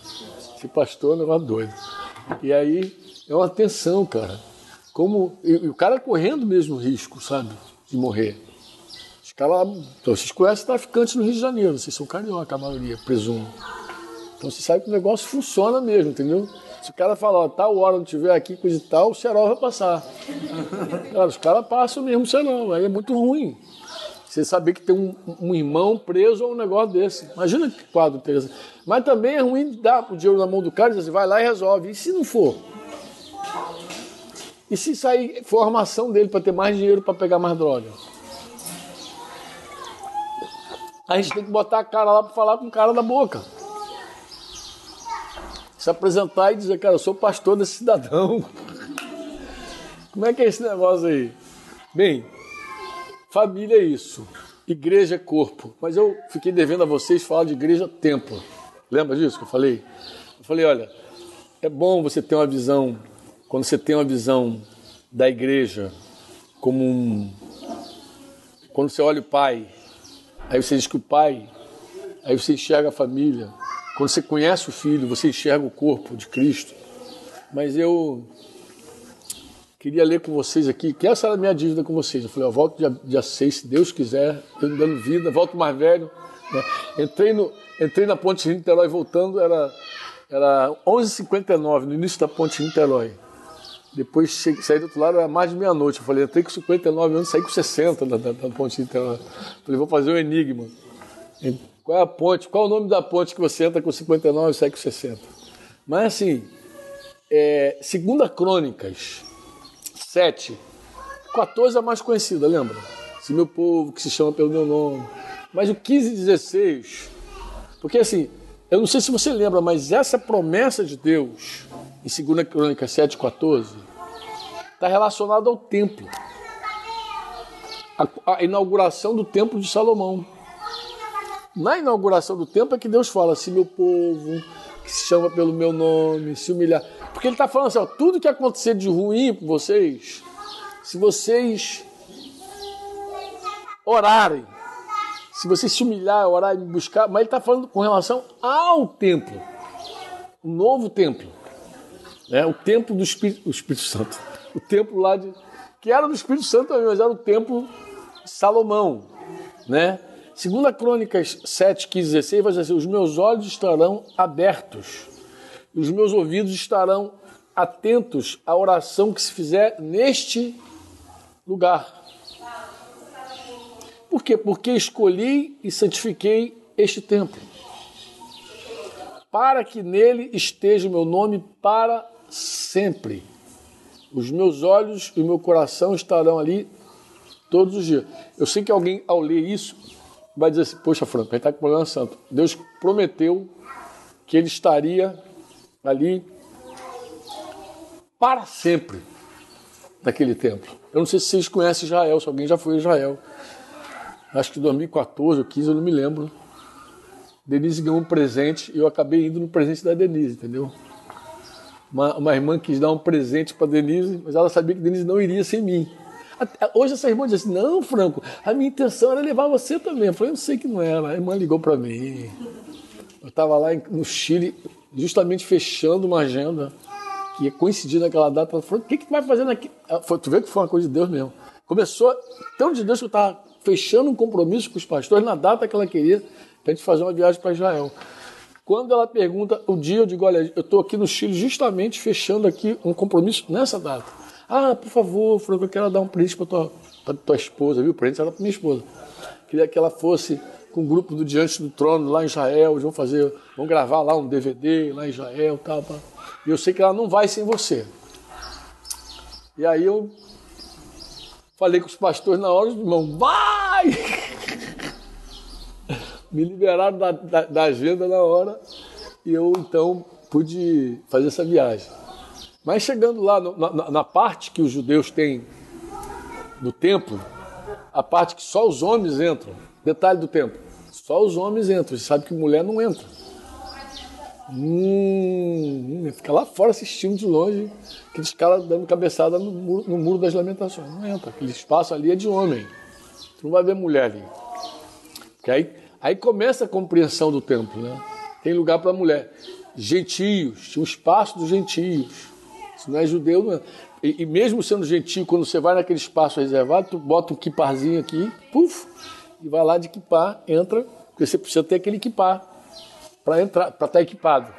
Esse pastor é um negócio doido. E aí é uma tensão, cara. Como, e, e o cara correndo mesmo risco, sabe? De morrer. Os caras então, vocês conhecem traficantes no Rio de Janeiro, vocês são carioca, a maioria, presumo. Então você sabe que o negócio funciona mesmo, entendeu? Se o cara falar, ó, tal hora não tiver aqui, coisa e tal, o cerol vai passar. Cara, os caras passam mesmo o cerol, aí é muito ruim. Você saber que tem um, um, irmão preso a um negócio desse. Imagina que quadro Teresa. Mas também é ruim dar o dinheiro na mão do cara e dizer assim, vai lá e resolve. E se não for? E se sair, for a armação dele para ter mais dinheiro para pegar mais droga? A gente tem que botar a cara lá para falar com o cara da boca se apresentar e dizer, cara, eu sou pastor desse cidadão. Como é que é esse negócio aí? Bem, família é isso. Igreja é corpo. Mas eu fiquei devendo a vocês falar de igreja templo. Lembra disso que eu falei? Eu falei, olha, é bom você ter uma visão, quando você tem uma visão da igreja como um. Quando você olha o pai, aí você diz que o pai, aí você enxerga a família, quando você conhece o Filho, você enxerga o corpo de Cristo. Mas eu queria ler com vocês aqui, que essa era a minha dívida com vocês. Eu falei, eu volto dia, dia 6, se Deus quiser, eu dando vida, volto mais velho. Né? Entrei, no, entrei na Ponte Rio Niterói voltando, era, era 11h59, no início da Ponte Niterói. Depois cheguei, saí do outro lado, era mais de meia-noite. Eu falei, entrei com 59 anos, saí com 60 da, da, da Ponte Niterói. Falei, vou fazer um enigma. Qual é a ponte? Qual é o nome da ponte que você entra com 59 e sai com 60? Mas assim, é, segunda Crônicas 7, 14 é a mais conhecida, lembra? Se meu povo que se chama pelo meu nome. Mas o 15 e 16, porque assim, eu não sei se você lembra, mas essa promessa de Deus em 2 Crônicas 7, 14 está relacionada ao templo. A, a inauguração do templo de Salomão na inauguração do templo é que Deus fala: se meu povo, que se chama pelo meu nome, se humilhar. Porque ele está falando assim: ó, tudo que acontecer de ruim com vocês, se vocês orarem, se vocês se humilhar, orar e buscar, mas ele está falando com relação ao templo, o novo templo, né? o templo do Espírito, o Espírito Santo, o templo lá de que era do Espírito Santo, mas era o templo de Salomão, né? Segunda Crônicas 7, 15, 16 vai dizer assim, os meus olhos estarão abertos, os meus ouvidos estarão atentos à oração que se fizer neste lugar. Por quê? Porque escolhi e santifiquei este templo, para que nele esteja o meu nome para sempre. Os meus olhos e o meu coração estarão ali todos os dias. Eu sei que alguém, ao ler isso, vai dizer assim: Poxa, Franco, a está com problema santo. Deus prometeu que ele estaria ali para sempre naquele templo. Eu não sei se vocês conhecem Israel, se alguém já foi a Israel. Acho que 2014 ou 15, eu não me lembro. Denise ganhou um presente e eu acabei indo no presente da Denise, entendeu? Uma, uma irmã quis dar um presente para Denise, mas ela sabia que Denise não iria sem mim. Hoje essa irmã diz assim, não, Franco, a minha intenção era levar você também. Eu falei, eu sei que não era. A irmã ligou para mim. Eu estava lá no Chile, justamente fechando uma agenda. que ia coincidir naquela data. Ela falou: o que, que tu vai fazer aqui? Tu vê que foi uma coisa de Deus mesmo. Começou tão de Deus que eu estava fechando um compromisso com os pastores na data que ela queria, para a gente fazer uma viagem para Israel. Quando ela pergunta o dia, eu digo: olha, eu estou aqui no Chile justamente fechando aqui um compromisso nessa data. Ah, por favor, Franco, eu quero dar um presente para tua, tua esposa, viu? O presente era para minha esposa. Queria que ela fosse com o grupo do Diante do Trono lá em Israel, eles vão fazer, vão gravar lá um DVD lá em Israel, tal, tal. E eu sei que ela não vai sem você. E aí eu falei com os pastores na hora, irmão, vai! Me liberaram da, da, da agenda na hora e eu então pude fazer essa viagem. Mas chegando lá no, na, na, parte que os judeus têm do templo, a parte que só os homens entram, detalhe do templo, só os homens entram, você sabe que mulher não entra. Hum, fica lá fora assistindo de longe, aqueles caras dando cabeçada no muro, no muro, das lamentações. Não entra, aquele espaço ali é de homem. Tu não vai ver mulher ali. Porque aí, aí começa a compreensão do templo, né? Tem lugar para mulher. Gentios, tinha um espaço dos gentios. Se não é judeu, não é. E, e, mesmo sendo gentio, quando você vai naquele espaço reservado, tu bota um quiparzinho aqui, puf, e vai lá de equipar, entra, porque você precisa ter aquele equipar para entrar, para estar tá equipado,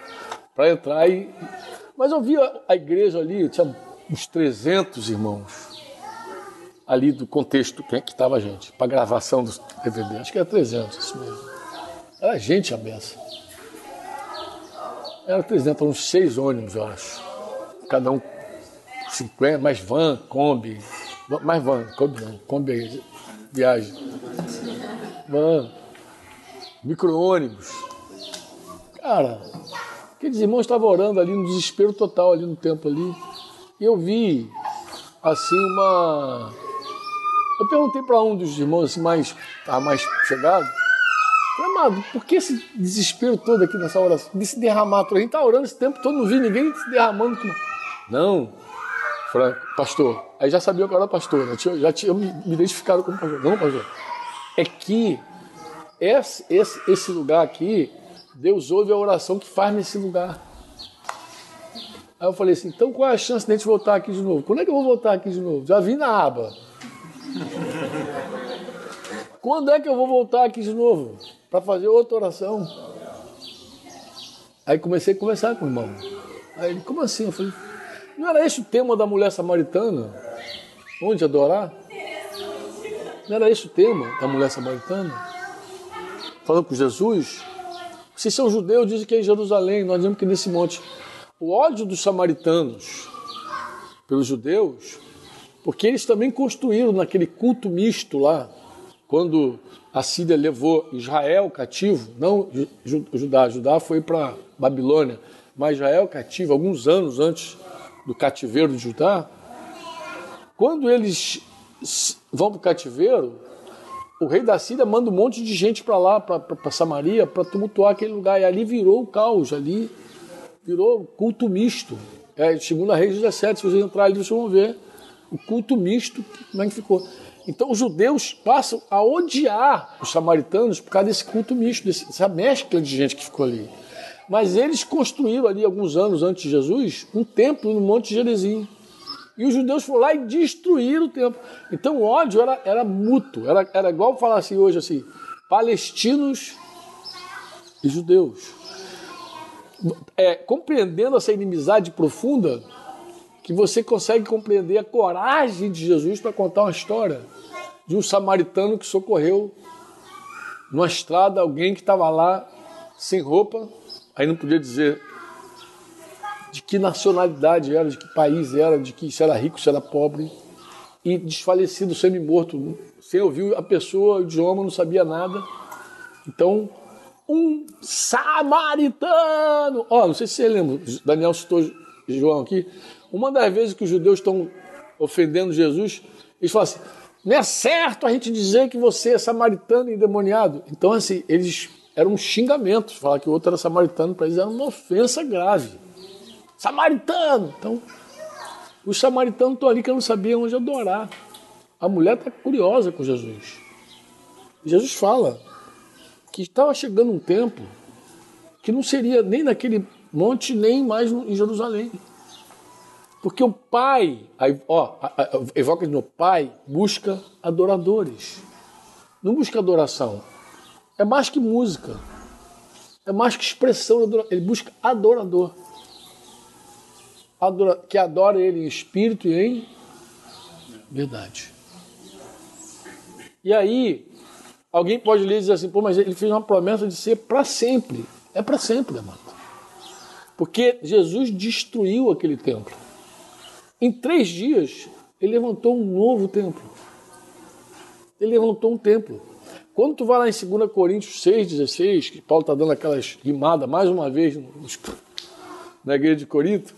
para entrar e. Mas eu vi a, a igreja ali, tinha uns 300 irmãos ali do contexto que estava a gente, para gravação do DVD. Acho que era 300, isso mesmo. Era gente a beça. Era 300, uns seis ônibus, eu acho. Cada um 50, mais van, Kombi. Mais van, Kombi não, Kombi é viagem. Van, micro-ônibus. Cara, aqueles irmãos estavam orando ali no desespero total ali no templo ali. E eu vi assim uma. Eu perguntei para um dos irmãos assim, mais, mais chegado. Falei, amado, por que esse desespero todo aqui nessa oração? De se derramar A gente está orando esse tempo todo, não vi ninguém se derramando. Não, Franco, pastor. Aí já sabia que eu era pastor, né? já tinha me identificado como pastor. Não, pastor. É que esse, esse, esse lugar aqui Deus ouve a oração que faz nesse lugar. Aí eu falei assim, então qual é a chance de a gente voltar aqui de novo? Quando é que eu vou voltar aqui de novo? Já vim na aba. Quando é que eu vou voltar aqui de novo? Para fazer outra oração? Aí comecei a conversar com o irmão. Aí ele, como assim? Eu falei, não era esse o tema da mulher samaritana? Onde adorar? Não era esse o tema da mulher samaritana? Falando com Jesus, se são judeus, dizem que é em Jerusalém, nós dizemos que nesse monte. O ódio dos samaritanos pelos judeus, porque eles também construíram naquele culto misto lá, quando a Síria levou Israel cativo, não Judá, Judá foi para Babilônia, mas Israel cativo, alguns anos antes do cativeiro de Judá. Quando eles vão para o cativeiro, o rei da Síria manda um monte de gente para lá, para Samaria, para tumultuar aquele lugar. E ali virou o caos, ali virou culto misto. É, segundo a Reis 17, se vocês entrarem ali, vocês vão ver o culto misto, como é que ficou. Então os judeus passam a odiar os samaritanos por causa desse culto misto, dessa mescla de gente que ficou ali. Mas eles construíram ali, alguns anos antes de Jesus, um templo no Monte Gerizim. E os judeus foram lá e destruíram o templo. Então o ódio era, era mútuo, era, era igual falar assim hoje assim, palestinos e judeus. É, compreendendo essa inimizade profunda, que você consegue compreender a coragem de Jesus para contar uma história de um samaritano que socorreu numa estrada alguém que estava lá sem roupa, aí não podia dizer de que nacionalidade era, de que país era, de que se era rico, se era pobre, e desfalecido, semi-morto, sem ouvir a pessoa, o idioma, não sabia nada. Então, um samaritano. Ó, oh, não sei se você lembra, Daniel citou João aqui. Uma das vezes que os judeus estão ofendendo Jesus, eles falam assim: não é certo a gente dizer que você é samaritano e endemoniado. Então, assim, eles eram xingamentos. Falar que o outro era samaritano para eles era uma ofensa grave. Samaritano! Então, os samaritanos estão ali que não sabiam onde adorar. A mulher está curiosa com Jesus. Jesus fala que estava chegando um tempo que não seria nem naquele monte, nem mais em Jerusalém. Porque o pai, ó, evoca de novo, pai busca adoradores. Não busca adoração. É mais que música. É mais que expressão. Ele busca adorador. Adora, que adora ele em espírito e em verdade. E aí, alguém pode ler e dizer assim, pô, mas ele fez uma promessa de ser para sempre. É para sempre, amado. Porque Jesus destruiu aquele templo. Em três dias, ele levantou um novo templo. Ele levantou um templo. Quando tu vai lá em 2 Coríntios 6,16, que Paulo está dando aquelas rimadas mais uma vez na igreja de Corinto,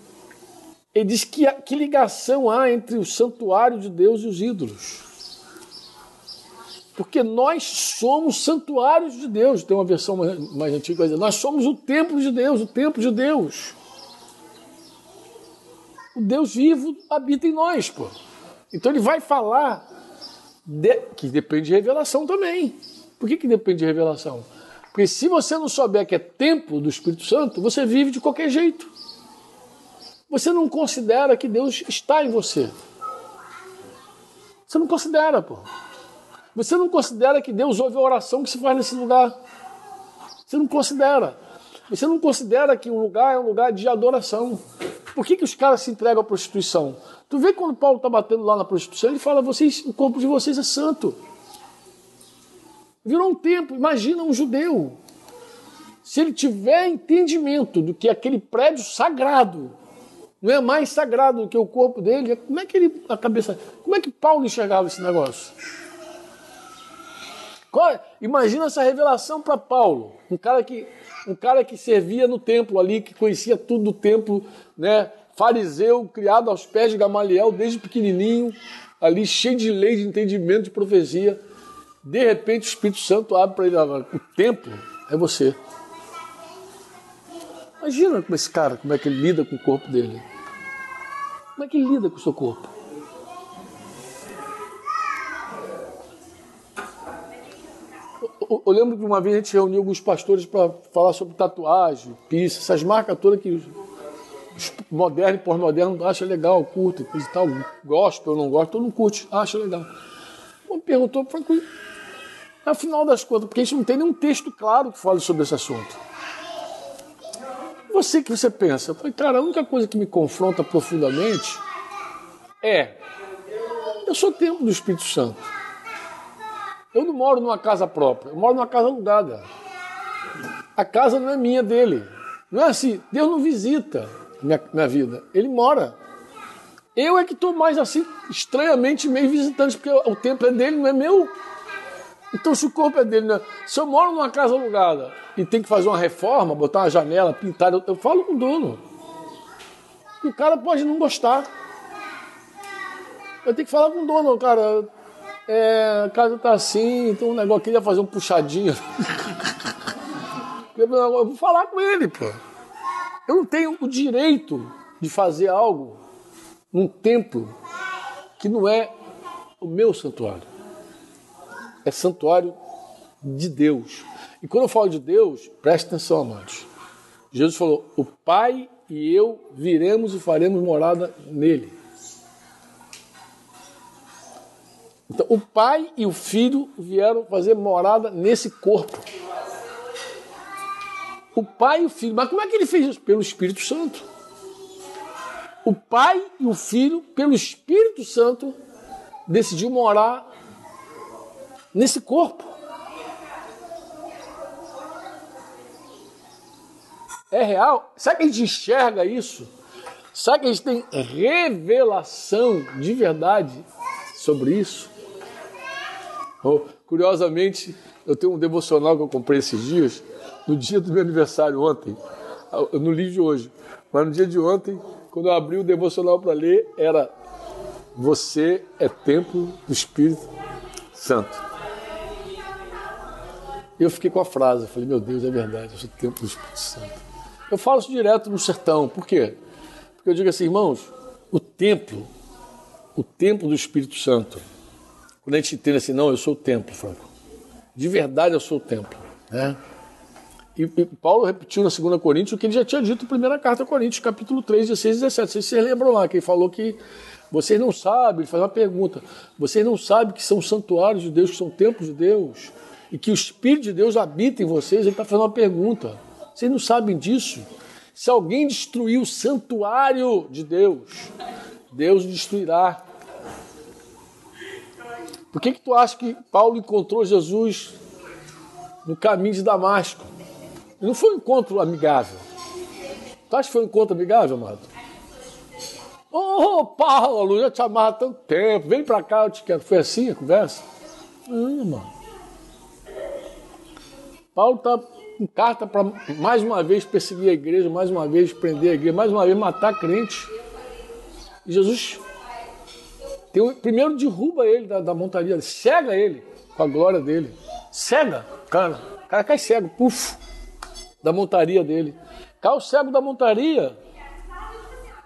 ele diz que, que ligação há entre o santuário de Deus e os ídolos. Porque nós somos santuários de Deus. Tem uma versão mais, mais antiga nós somos o templo de Deus, o templo de Deus. O Deus vivo habita em nós, pô. Então ele vai falar de, que depende de revelação também. Por que, que depende de revelação? Porque se você não souber que é templo do Espírito Santo, você vive de qualquer jeito. Você não considera que Deus está em você. Você não considera, pô. Você não considera que Deus ouve a oração que se faz nesse lugar. Você não considera. Você não considera que o lugar é um lugar de adoração. Por que, que os caras se entregam à prostituição? Tu vê quando Paulo está batendo lá na prostituição, ele fala: vocês, o corpo de vocês é santo. Virou um tempo, imagina um judeu. Se ele tiver entendimento do que aquele prédio sagrado não é mais sagrado do que o corpo dele, como é que ele, a cabeça, como é que Paulo enxergava esse negócio? Qual, imagina essa revelação para Paulo, um cara que um cara que servia no templo ali, que conhecia tudo do templo, né? Fariseu, criado aos pés de Gamaliel desde pequenininho, ali cheio de lei, de entendimento, de profecia. De repente o Espírito Santo abre para ele, o templo é você. Imagina como esse cara, como é que ele lida com o corpo dele. Como é que lida com o seu corpo? Eu, lembro que uma vez a gente reuniu alguns pastores para falar sobre tatuagem, pista, essas marcas todas que os modernos e pós-modernos acham legal, curtem, coisa e tal. Gosto ou não gosto, todo mundo curte, acha legal. Me perguntou, foi, afinal das contas, porque a gente não tem nenhum texto claro que fale sobre esse assunto. Você que você pensa, eu falei, cara, a única coisa que me confronta profundamente é eu sou templo do Espírito Santo. Eu não moro numa casa própria, eu moro numa casa alugada. A casa não é minha dele. Não é assim, Deus não visita minha, minha vida, ele mora. Eu é que estou mais assim, estranhamente meio visitante, porque o templo é dele, não é meu. Então, se o corpo é dele, né? se eu moro numa casa alugada e tem que fazer uma reforma, botar uma janela, pintar, eu, eu falo com o dono. O cara pode não gostar. Eu tenho que falar com o dono, cara. É, a casa tá assim, então um negócio, queria fazer um puxadinho. eu vou falar com ele, pô. Eu não tenho o direito de fazer algo num templo que não é o meu santuário é santuário de Deus. E quando eu falo de Deus, preste atenção, amados. Jesus falou: O Pai e eu viremos e faremos morada nele. Então, o Pai e o Filho vieram fazer morada nesse corpo. O Pai e o Filho. Mas como é que ele fez isso? Pelo Espírito Santo. O Pai e o Filho, pelo Espírito Santo, decidiu morar nesse corpo. É real? Será que a gente enxerga isso? Será que a gente tem revelação de verdade sobre isso? Oh, curiosamente, eu tenho um devocional que eu comprei esses dias, no dia do meu aniversário ontem, no livro de hoje. Mas no dia de ontem, quando eu abri o devocional para ler, era Você é templo do Espírito Santo. Eu fiquei com a frase, falei, meu Deus, é verdade, eu sou o templo do Espírito Santo. Eu falo isso direto no sertão, por quê? Porque eu digo assim, irmãos, o templo, o templo do Espírito Santo, quando a gente entende assim, não, eu sou o templo, Franco. De verdade eu sou o templo. Né? E, e, Paulo repetiu na 2 Coríntios o que ele já tinha dito na primeira carta a Coríntios, capítulo 3, 16 e 17. Vocês se lembram lá, que ele falou que vocês não sabem, ele faz uma pergunta, vocês não sabem que são santuários de Deus, que são templos de Deus, e que o Espírito de Deus habita em vocês, ele está fazendo uma pergunta. Vocês não sabem disso? Se alguém destruir o santuário de Deus, Deus destruirá. Por que, que tu acha que Paulo encontrou Jesus no caminho de Damasco? Não foi um encontro amigável. Tu acha que foi um encontro amigável, amado? Ô, oh, Paulo, já te amava há tanto tempo, vem pra cá, eu te quero. Foi assim a conversa? Não, irmão. Paulo está em carta para mais uma vez perseguir a igreja, mais uma vez prender a igreja, mais uma vez matar crente. E Jesus tem, primeiro derruba ele da, da montaria, cega ele com a glória dele. Cega, cara. O cara cai cego, puf da montaria dele. Cai o cego da montaria,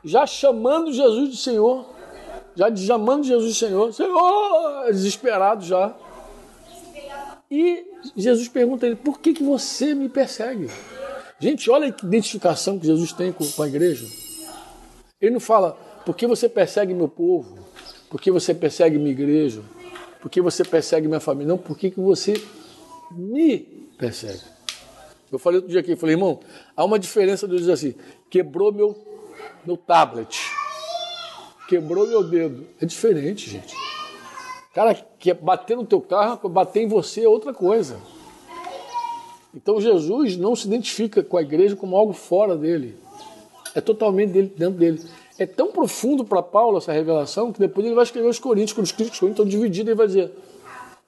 já chamando Jesus de Senhor, já chamando Jesus de Senhor, Senhor, desesperado já. E Jesus pergunta a ele: por que, que você me persegue? Gente, olha que identificação que Jesus tem com, com a igreja. Ele não fala, por que você persegue meu povo? Por que você persegue minha igreja? Por que você persegue minha família? Não, por que, que você me persegue? Eu falei outro dia aqui, falei, irmão, há uma diferença de dizer assim, quebrou meu, meu tablet, quebrou meu dedo. É diferente, gente. Cara, que bater no teu carro, bater em você é outra coisa. Então Jesus não se identifica com a igreja como algo fora dele. É totalmente dele, dentro dele. É tão profundo para Paulo essa revelação que depois ele vai escrever os Coríntios, quando os Coríntios estão divididos, ele vai dizer: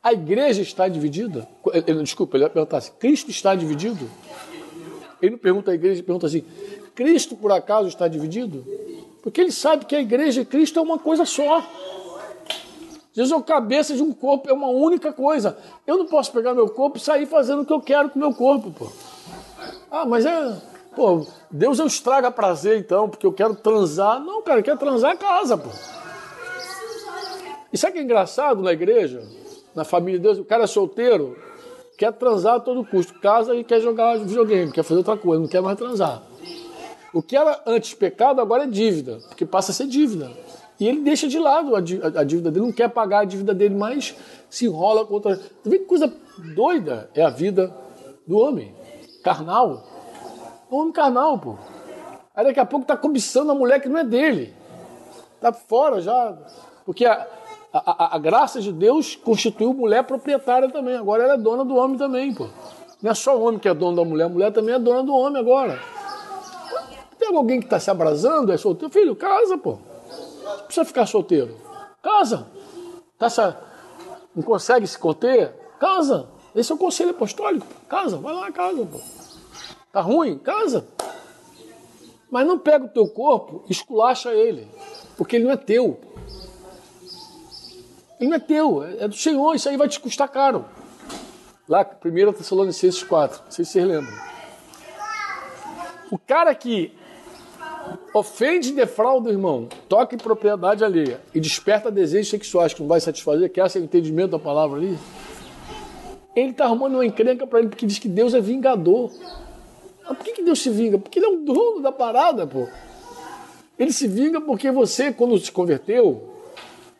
a igreja está dividida? Ele, desculpa, ele vai perguntar assim: Cristo está dividido? Ele não pergunta à igreja, ele pergunta assim: Cristo por acaso está dividido? Porque ele sabe que a igreja e Cristo é uma coisa só. Jesus é o cabeça de um corpo, é uma única coisa. Eu não posso pegar meu corpo e sair fazendo o que eu quero com o meu corpo, pô. Ah, mas é. Pô, Deus eu estraga prazer então, porque eu quero transar. Não, cara, quer transar casa, pô. E sabe que é engraçado na igreja? na família de Deus, o cara é solteiro, quer transar a todo custo, casa e quer jogar videogame, quer fazer outra coisa, não quer mais transar. O que era antes pecado agora é dívida, porque passa a ser dívida. E ele deixa de lado a dívida dele, não quer pagar a dívida dele, mas se enrola com outra. Você vê que coisa doida é a vida do homem, carnal. O homem carnal, pô. Aí daqui a pouco tá cobiçando a mulher que não é dele. Tá fora já. Porque a, a, a, a, graça de Deus constituiu mulher proprietária também. Agora ela é dona do homem também, pô. Não é só o homem que é dono da mulher, a mulher também é dona do homem agora. Tem alguém que está se abrasando, é solteiro? Filho, casa, pô. Precisa ficar solteiro. Casa. Tá. Não consegue se conter? Casa. Esse é o conselho apostólico. Casa, vai lá, casa, pô. Tá ruim? Casa. Mas não pega o teu corpo, esculacha ele. Porque ele não é teu. Ele não é teu, é do Senhor, isso aí vai te custar caro. Lá, 1 Tessalonicenses 4, não sei se vocês lembram. O cara que ofende e defrauda o irmão, toca em propriedade alheia e desperta desejos sexuais que não vai satisfazer, que esse é entendimento da palavra ali, ele está arrumando uma encrenca para ele porque diz que Deus é vingador. Mas por que, que Deus se vinga? Porque ele é o dono da parada, pô. Ele se vinga porque você, quando se converteu,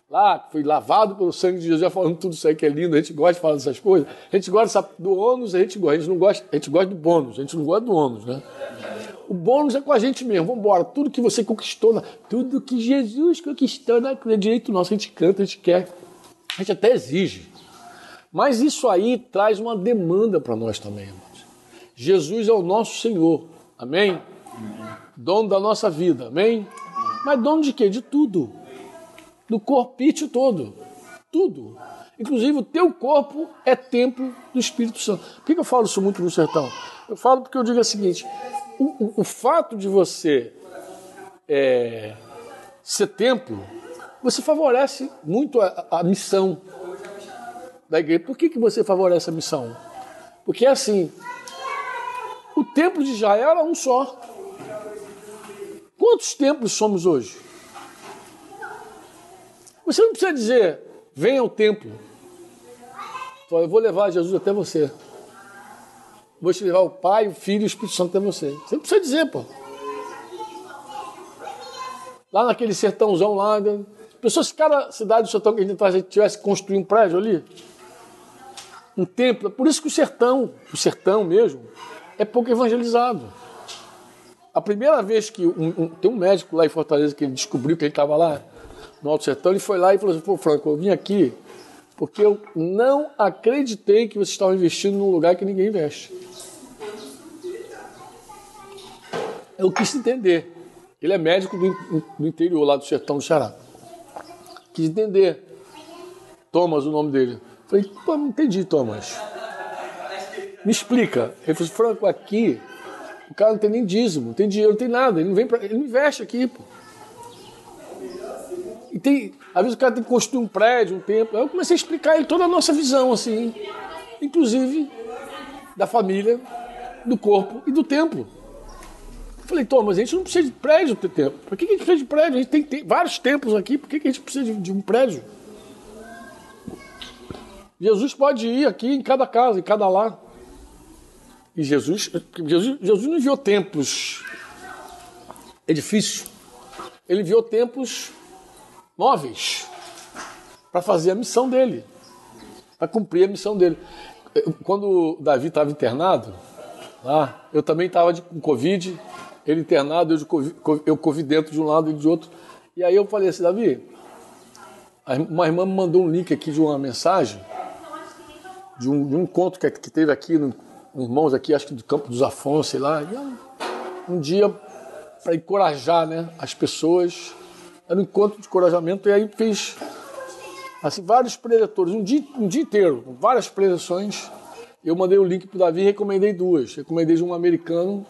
lá, que foi lavado pelo sangue de Jesus, já falando tudo isso aí que é lindo, a gente gosta de falar dessas coisas. A gente gosta do ônus, a gente gosta, a gente não gosta, a gente gosta do bônus, a gente não gosta do ônus, né? O bônus é com a gente mesmo, vamos embora. Tudo que você conquistou, na, tudo que Jesus conquistou na é direito nosso, a gente canta, a gente quer, a gente até exige. Mas isso aí traz uma demanda para nós também, irmãos. Jesus é o nosso Senhor, amém? Dono da nossa vida, amém? Mas dono de quê? De tudo do corpício todo. Tudo. Inclusive, o teu corpo é templo do Espírito Santo. Por que eu falo isso muito no sertão? Eu falo porque eu digo o seguinte: o, o, o fato de você é, ser templo, você favorece muito a, a, missão da igreja. Por que, que você favorece a missão? Porque é assim: o templo de Israel era um só. Quantos templos somos hoje? Você não precisa dizer, venha ao templo. Eu vou levar Jesus até você. vou te levar o Pai, o Filho e o Espírito Santo até você. Você não precisa dizer, pô. Lá naquele sertãozão lá, né? pessoas, se cada cidade do sertão que a gente traz, tivesse construído um prédio ali, um templo, por isso que o sertão, o sertão mesmo, é pouco evangelizado. A primeira vez que um, um, tem um médico lá em Fortaleza que descobriu que ele estava lá no Alto Sertão, ele foi lá e falou assim: Pô, Franco, eu vim aqui porque eu não acreditei que vocês estavam investindo num lugar que ninguém investe. Eu quis entender. Ele é médico do, do interior, lá do sertão do Xará. Quis entender. Thomas, o nome dele. Falei, pô, não entendi, Thomas. Me explica. Ele falou, Franco, aqui o cara não tem nem dízimo, não tem dinheiro, não tem nada. Ele não vem pra, ele não investe aqui, pô. E tem, às vezes o cara tem que construir um prédio, um templo. Eu comecei a explicar ele toda a nossa visão, assim, inclusive da família, do corpo e do templo. Falei, Thomas, a gente não precisa de prédio ter templo. Por que a gente precisa de prédio? A gente tem, tem vários templos aqui, por que a gente precisa de, de um prédio? Jesus pode ir aqui em cada casa, em cada lar. E Jesus, Jesus, Jesus não enviou templos edifícios, ele enviou templos móveis para fazer a missão dele, para cumprir a missão dele. Quando Davi estava internado, lá, eu também estava com Covid, ele internado, eu, de COVID, eu Covid dentro de um lado e de outro. E aí eu falei assim, Davi, uma irmã me mandou um link aqui de uma mensagem, de um, de um encontro que, que teve aqui, no, irmãos aqui, acho que do Campo dos Afonso, sei lá. Um, dia para encorajar né, as pessoas era um encontro de encorajamento e aí fez assim, vários preletores, um dia, um dia inteiro, várias preleções. Eu mandei o link para o Davi e recomendei duas. Recomendei de um americano,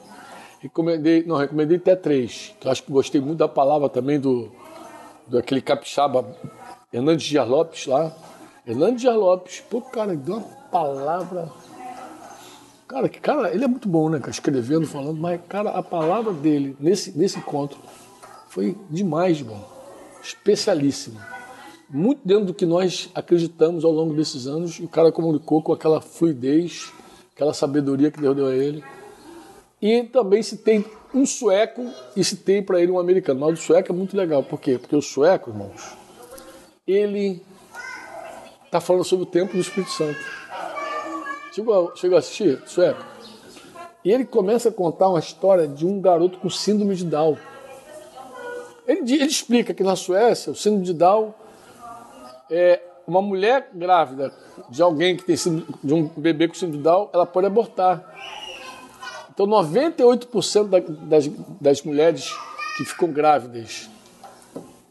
recomendei, não, recomendei até três. Eu acho que gostei muito da palavra também do, do aquele capixaba Hernandes Dias Lopes lá. Hernandes Dias Lopes, pô, cara, deu uma palavra. Cara, que cara, ele é muito bom, né, escrevendo, falando, mas, cara, a palavra dele nesse, nesse encontro foi demais de bom, especialíssimo. Muito dentro do que nós acreditamos ao longo desses anos, o cara comunicou com aquela fluidez, aquela sabedoria que Deus deu a ele. E também se tem um sueco e se tem para ele um americano. Mas o sueco é muito legal. Por quê? Porque o sueco, irmãos, ele está falando sobre o tempo do Espírito Santo. Chegou, chegou a assistir? Sueco? E ele começa a contar uma história de um garoto com síndrome de Down. Ele, ele explica que na Suécia, o síndrome de Down é uma mulher grávida de alguém que tem de um bebê com síndrome de Down, ela pode abortar. Então, 98% da, das, das mulheres que ficam grávidas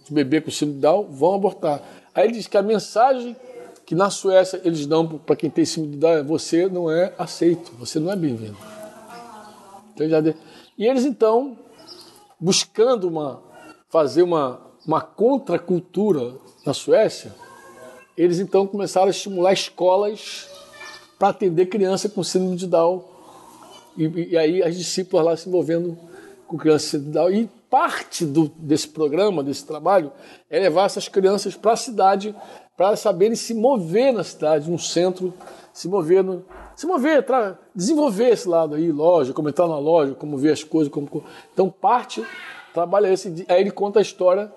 de bebê com síndrome de Down vão abortar. Aí ele diz que a mensagem que na Suécia eles dão para quem tem síndrome de Down é você não é aceito, você não é bem-vindo. Então, e eles então, buscando uma, fazer uma, uma contracultura na Suécia, eles então começaram a estimular escolas para atender criança com síndrome de Down. E, e, aí as discípulas lá se envolvendo com crianças de Down. E parte do, desse programa, desse trabalho, é levar essas crianças para a cidade, para saberem se mover na cidade, no centro, se mover, no, se mover, desenvolver esse lado aí, loja, como entrar na loja, como ver as coisas. Como, então parte trabalha esse. Aí ele conta a história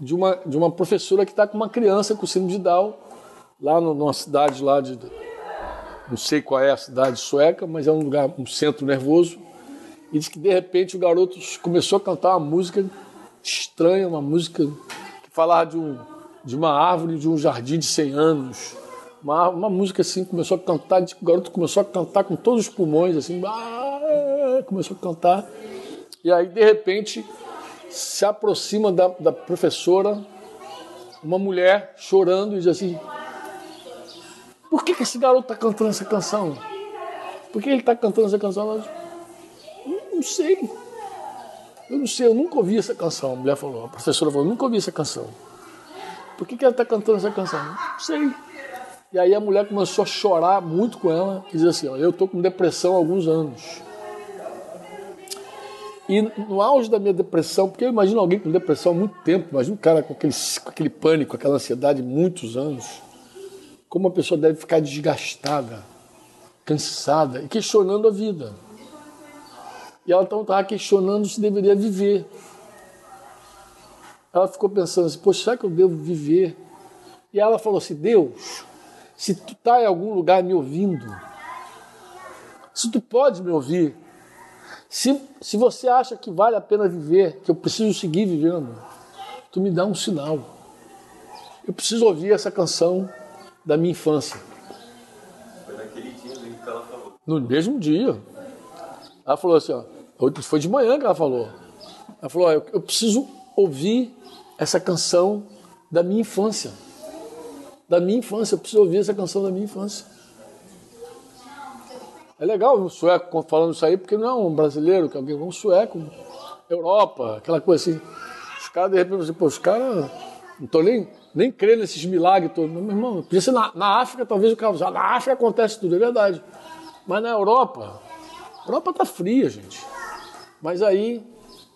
de uma, de uma professora que está com uma criança com síndrome de Down, lá no, numa cidade lá de. Não sei qual é a cidade sueca, mas é um lugar, um centro nervoso. E diz que de repente o garoto começou a cantar uma música estranha, uma música que falava de, um, de uma árvore de um jardim de 100 anos. Uma, uma música assim, começou a cantar, o garoto começou a cantar com todos os pulmões, assim, ah", começou a cantar. E aí, de repente, se aproxima da, da professora uma mulher chorando e diz assim: Por que, que esse garoto está cantando essa canção? Por que ele está cantando essa canção? Ela diz, não sei. Eu não sei, eu nunca ouvi essa canção. A mulher falou, a professora falou, nunca ouvi essa canção. Por que, que ela está cantando essa canção? Não sei. E aí a mulher começou a chorar muito com ela e diz assim: ó, Eu estou com depressão há alguns anos. E no auge da minha depressão, porque eu imagino alguém com depressão há muito tempo, imagino um cara com aquele, com aquele pânico, aquela ansiedade muitos anos, como uma pessoa deve ficar desgastada. cansada e questionando a vida. E ela então estava questionando se deveria viver. Ela ficou pensando assim, poxa, será que eu devo viver? E ela falou assim, Deus, se tu está em algum lugar me ouvindo, se tu pode me ouvir, se, se você acha que vale a pena viver, que eu preciso seguir vivendo, tu me dá um sinal. Eu preciso ouvir essa canção da minha infância. Foi naquele dia que ela falou. No mesmo dia. Ela falou assim, ó, foi de manhã que ela falou. Ela falou, ó, eu, eu preciso ouvir essa canção da minha infância. Da minha infância, eu preciso ouvir essa canção da minha infância. É legal um sueco falando isso aí, porque não é um brasileiro, que é alguém, um sueco, Europa, aquela coisa assim. Os caras, de repente, assim, pô, os caras não estão nem, nem crendo nesses milagres todos. Meu irmão, podia ser na, na África, talvez o cara já na África acontece tudo, é verdade. Mas na Europa, a Europa está fria, gente. Mas aí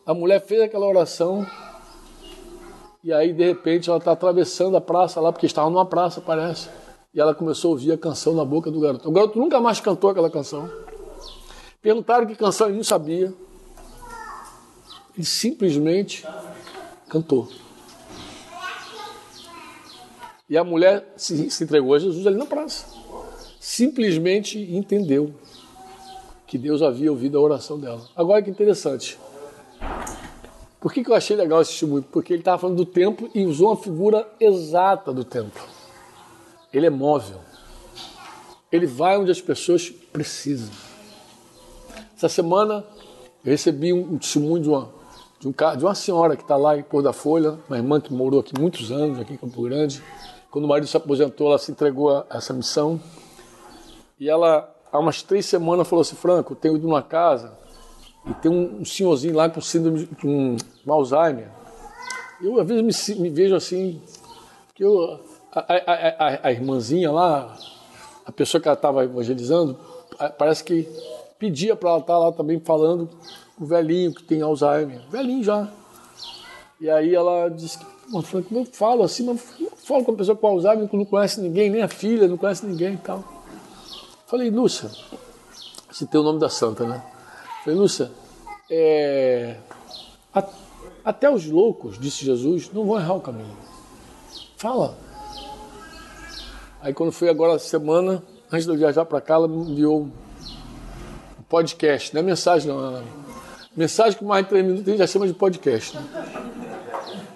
a mulher fez aquela oração e aí de repente ela está atravessando a praça lá, porque estava numa praça, parece. E ela começou a ouvir a canção na boca do garoto. O garoto nunca mais cantou aquela canção. Perguntaram que canção ele não sabia. Ele simplesmente cantou. E a mulher se, se entregou a Jesus ali na praça. Simplesmente entendeu que Deus havia ouvido a oração dela. Agora que interessante. Por que, que eu achei legal esse testemunho? Porque ele estava falando do tempo e usou uma figura exata do tempo. Ele é móvel. Ele vai onde as pessoas precisam. Essa semana eu recebi um testemunho de uma, de, um, de uma senhora que está lá em Pôr da Folha, uma irmã que morou aqui muitos anos, aqui em Campo Grande. Quando o marido se aposentou, ela se entregou a essa missão. E ela, há umas três semanas, falou assim: Franco, eu tenho ido numa casa e tem um, um senhorzinho lá com síndrome de um, um Alzheimer. Eu, às vezes, me, me vejo assim, que eu a, a, a, irmãzinha lá, a pessoa que ela estava evangelizando, parece que pedia para ela estar tá lá também falando com o velhinho que tem Alzheimer, velhinho já. E aí ela disse que, eu falo assim, mas falo com uma pessoa com Alzheimer que não conhece ninguém, nem a filha, não conhece ninguém e tal. Falei, Lúcia, citei o nome da santa, né? Falei, Lúcia, é, até os loucos, disse Jesus, não vão errar o caminho. Fala, Aí quando foi agora semana, antes de eu viajar para cá, ela me enviou um podcast, não é mensagem não. Mensagem com mais de três minutos gente já chama de podcast. Né?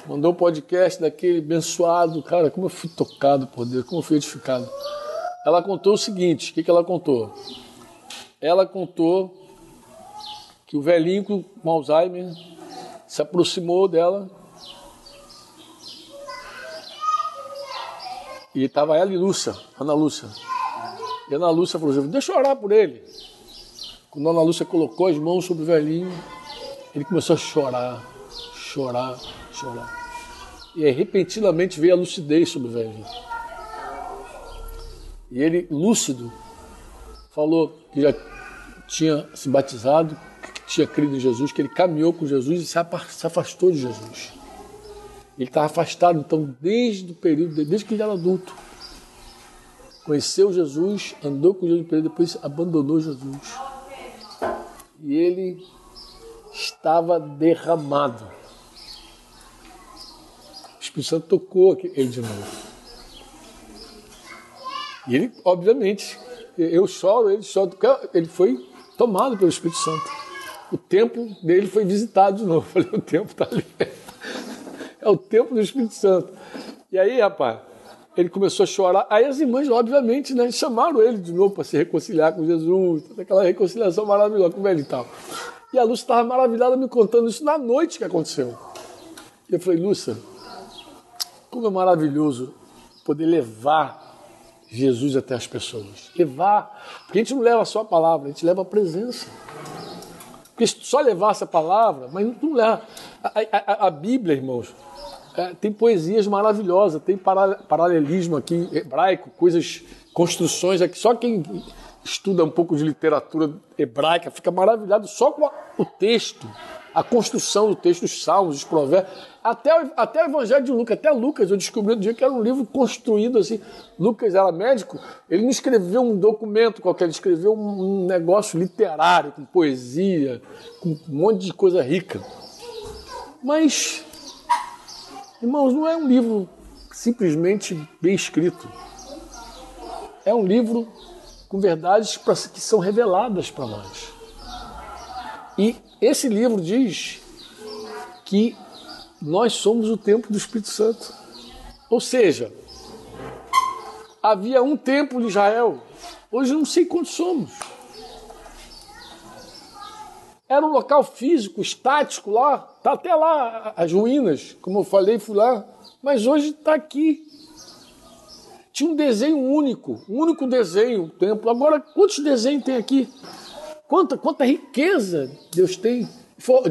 Mandou um podcast daquele abençoado, cara, como eu fui tocado por Deus, como eu fui edificado. Ela contou o seguinte, o que, que ela contou? Ela contou que o velhinho com Alzheimer se aproximou dela E estava ela e Lúcia, Ana Lúcia. E Ana Lúcia falou assim, deixa eu orar por ele. Quando a Ana Lúcia colocou as mãos sobre o velhinho, ele começou a chorar, chorar, chorar. E aí, repentinamente veio a lucidez sobre o velhinho. E ele, lúcido, falou que já tinha se batizado, que tinha crido em Jesus, que ele caminhou com Jesus e se afastou de Jesus. Ele estava afastado, então, desde o período, desde que ele era adulto. Conheceu Jesus, andou com Jesus, depois abandonou Jesus. E ele estava derramado. O Espírito Santo tocou ele de novo. E ele, obviamente, eu choro, ele chora, porque ele foi tomado pelo Espírito Santo. O tempo dele foi visitado de novo. Eu falei, o tempo está ali. É o tempo do Espírito Santo. E aí, rapaz, ele começou a chorar. Aí as irmãs, obviamente, né, chamaram ele de novo para se reconciliar com Jesus, aquela reconciliação maravilhosa com ele e tal. E a Lúcia estava maravilhada me contando isso na noite que aconteceu. E eu falei, Lúcia, como é maravilhoso poder levar Jesus até as pessoas. Levar. Porque a gente não leva só a palavra, a gente leva a presença. Porque só levar essa palavra, mas não leva. A, a, a Bíblia, irmãos, é, tem poesias maravilhosas, tem paralelismo aqui hebraico, coisas, construções aqui. Só quem estuda um pouco de literatura hebraica fica maravilhado só com o texto, a, a construção do texto, os salmos, os provérbios, até, até o Evangelho de Lucas, até Lucas, eu descobri no dia que era um livro construído assim. Lucas era médico, ele não escreveu um documento qualquer, ele escreveu um negócio literário, com poesia, com um monte de coisa rica. Mas, irmãos, não é um livro simplesmente bem escrito. É um livro com verdades que são reveladas para nós. E esse livro diz que nós somos o templo do Espírito Santo. Ou seja, havia um templo de Israel, hoje não sei quantos somos. Era um local físico, estático lá, está até lá as ruínas, como eu falei, fui lá, mas hoje está aqui. Tinha um desenho único, um único desenho, o templo. Agora, quantos desenhos tem aqui? Quanta, quanta riqueza Deus tem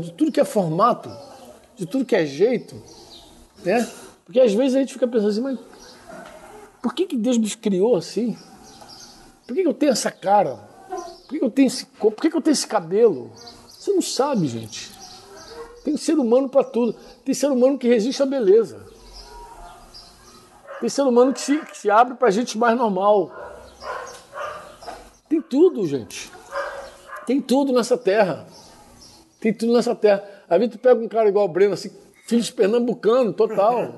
de tudo que é formato, de tudo que é jeito, né? Porque às vezes a gente fica pensando assim, mas por que, que Deus me criou assim? Por que, que eu tenho essa cara? Por que, que eu tenho esse corpo? Por que, que eu tenho esse cabelo? Você não sabe, gente. Tem ser humano para tudo. Tem ser humano que resiste à beleza. Tem ser humano que se, que se abre para gente mais normal. Tem tudo, gente. Tem tudo nessa terra. Tem tudo nessa terra. Aí tu pega um cara igual o Breno, assim, filho de pernambucano, total.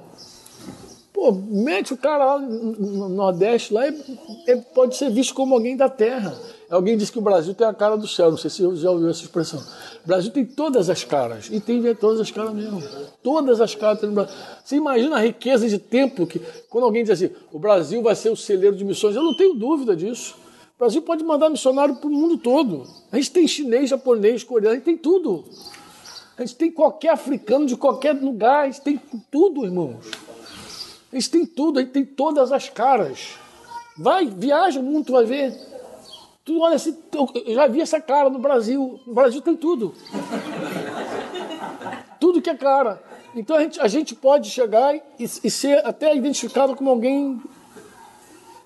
Pô, mete o cara lá no Nordeste, lá ele pode ser visto como alguém da terra. Alguém disse que o Brasil tem a cara do céu, não sei se você já ouviu essa expressão. O Brasil tem todas as caras, e tem todas as caras mesmo. Todas as caras tem no Brasil. Você imagina a riqueza de tempo que, quando alguém diz assim, o Brasil vai ser o celeiro de missões, eu não tenho dúvida disso. O Brasil pode mandar missionário para o mundo todo. A gente tem chinês, japonês, coreano, a gente tem tudo. A gente tem qualquer africano de qualquer lugar, a gente tem tudo, irmãos. A gente tem tudo, a gente tem todas as caras. Vai, viaja o mundo, tu vai ver. Tu olha assim, eu já vi essa cara no Brasil. No Brasil tem tudo. tudo que é cara. Então a gente, a gente pode chegar e, e ser até identificado como alguém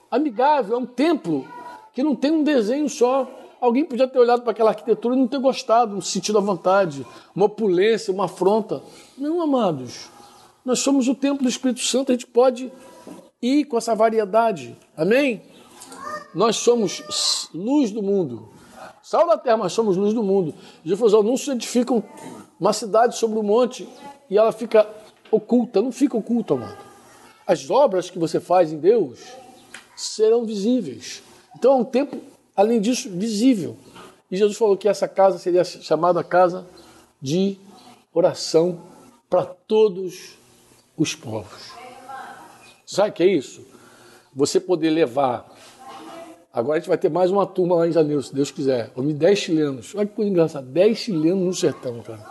amigável, é um templo que não tem um desenho só. Alguém podia ter olhado para aquela arquitetura e não ter gostado, um sentido à vontade, uma opulência, uma afronta. Não, amados. Nós somos o templo do Espírito Santo, a gente pode ir com essa variedade. Amém? Nós somos luz do mundo. Sal da terra, mas somos luz do mundo. Jesus falou: não se edificam uma cidade sobre um monte e ela fica oculta. Não fica oculta, amado. As obras que você faz em Deus serão visíveis. Então é um tempo, além disso, visível. E Jesus falou que essa casa seria chamada casa de oração para todos os povos. Sabe o que é isso? Você poder levar Agora a gente vai ter mais uma turma lá em janeiro, se Deus quiser. Vamos 10 chilenos. Olha que coisa engraçada. 10 chilenos no sertão, cara.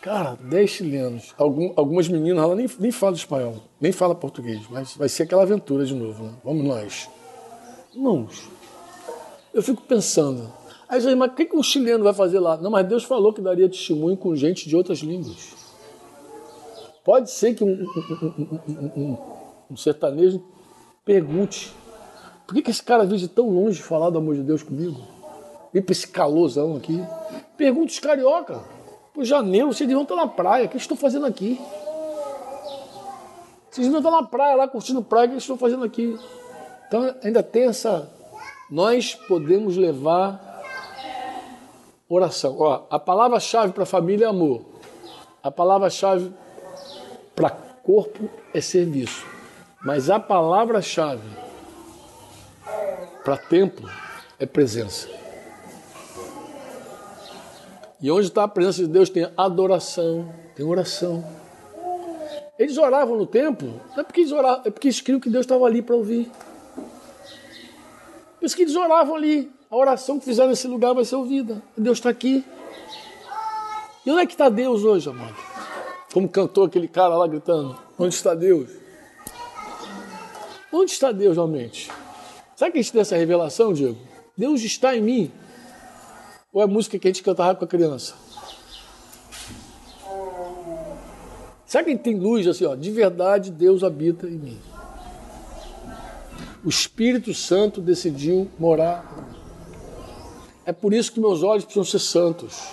Cara, 10 chilenos. Algum, algumas meninas, ela nem, nem fala espanhol, nem fala português, mas vai ser aquela aventura de novo, né? Vamos nós. Irmãos, eu fico pensando. Aí gente, mas o que, que um chileno vai fazer lá? Não, mas Deus falou que daria testemunho com gente de outras línguas. Pode ser que um, um, um, um sertanejo Pergunte. Por que, que esse cara veio de tão longe falar do amor de Deus comigo? E para esse calorzão aqui. Pergunte os carioca. Por janeiro, vocês deviam estar na praia. O que estão fazendo aqui? Vocês deviam estar na praia, lá curtindo praia. O que estão fazendo aqui? Então ainda tem essa. Nós podemos levar oração. Ó, a palavra-chave para família é amor. A palavra-chave para corpo é serviço. Mas a palavra-chave para templo é presença. E onde está a presença de Deus tem adoração, tem oração. Eles oravam no templo, não é porque eles oravam, é porque eles criam que Deus estava ali para ouvir. Por isso que eles oravam ali. A oração que fizeram nesse lugar vai ser ouvida. Deus está aqui. E onde é que está Deus hoje, amado? Como cantou aquele cara lá gritando: Onde está Deus? Onde está Deus realmente? Sabe que a gente tem essa revelação, Diego? Deus está em mim. Ou é a música que a gente cantava com a criança? Sabe que tem luz assim, ó? De verdade, Deus habita em mim. O Espírito Santo decidiu morar. É por isso que meus olhos precisam ser santos.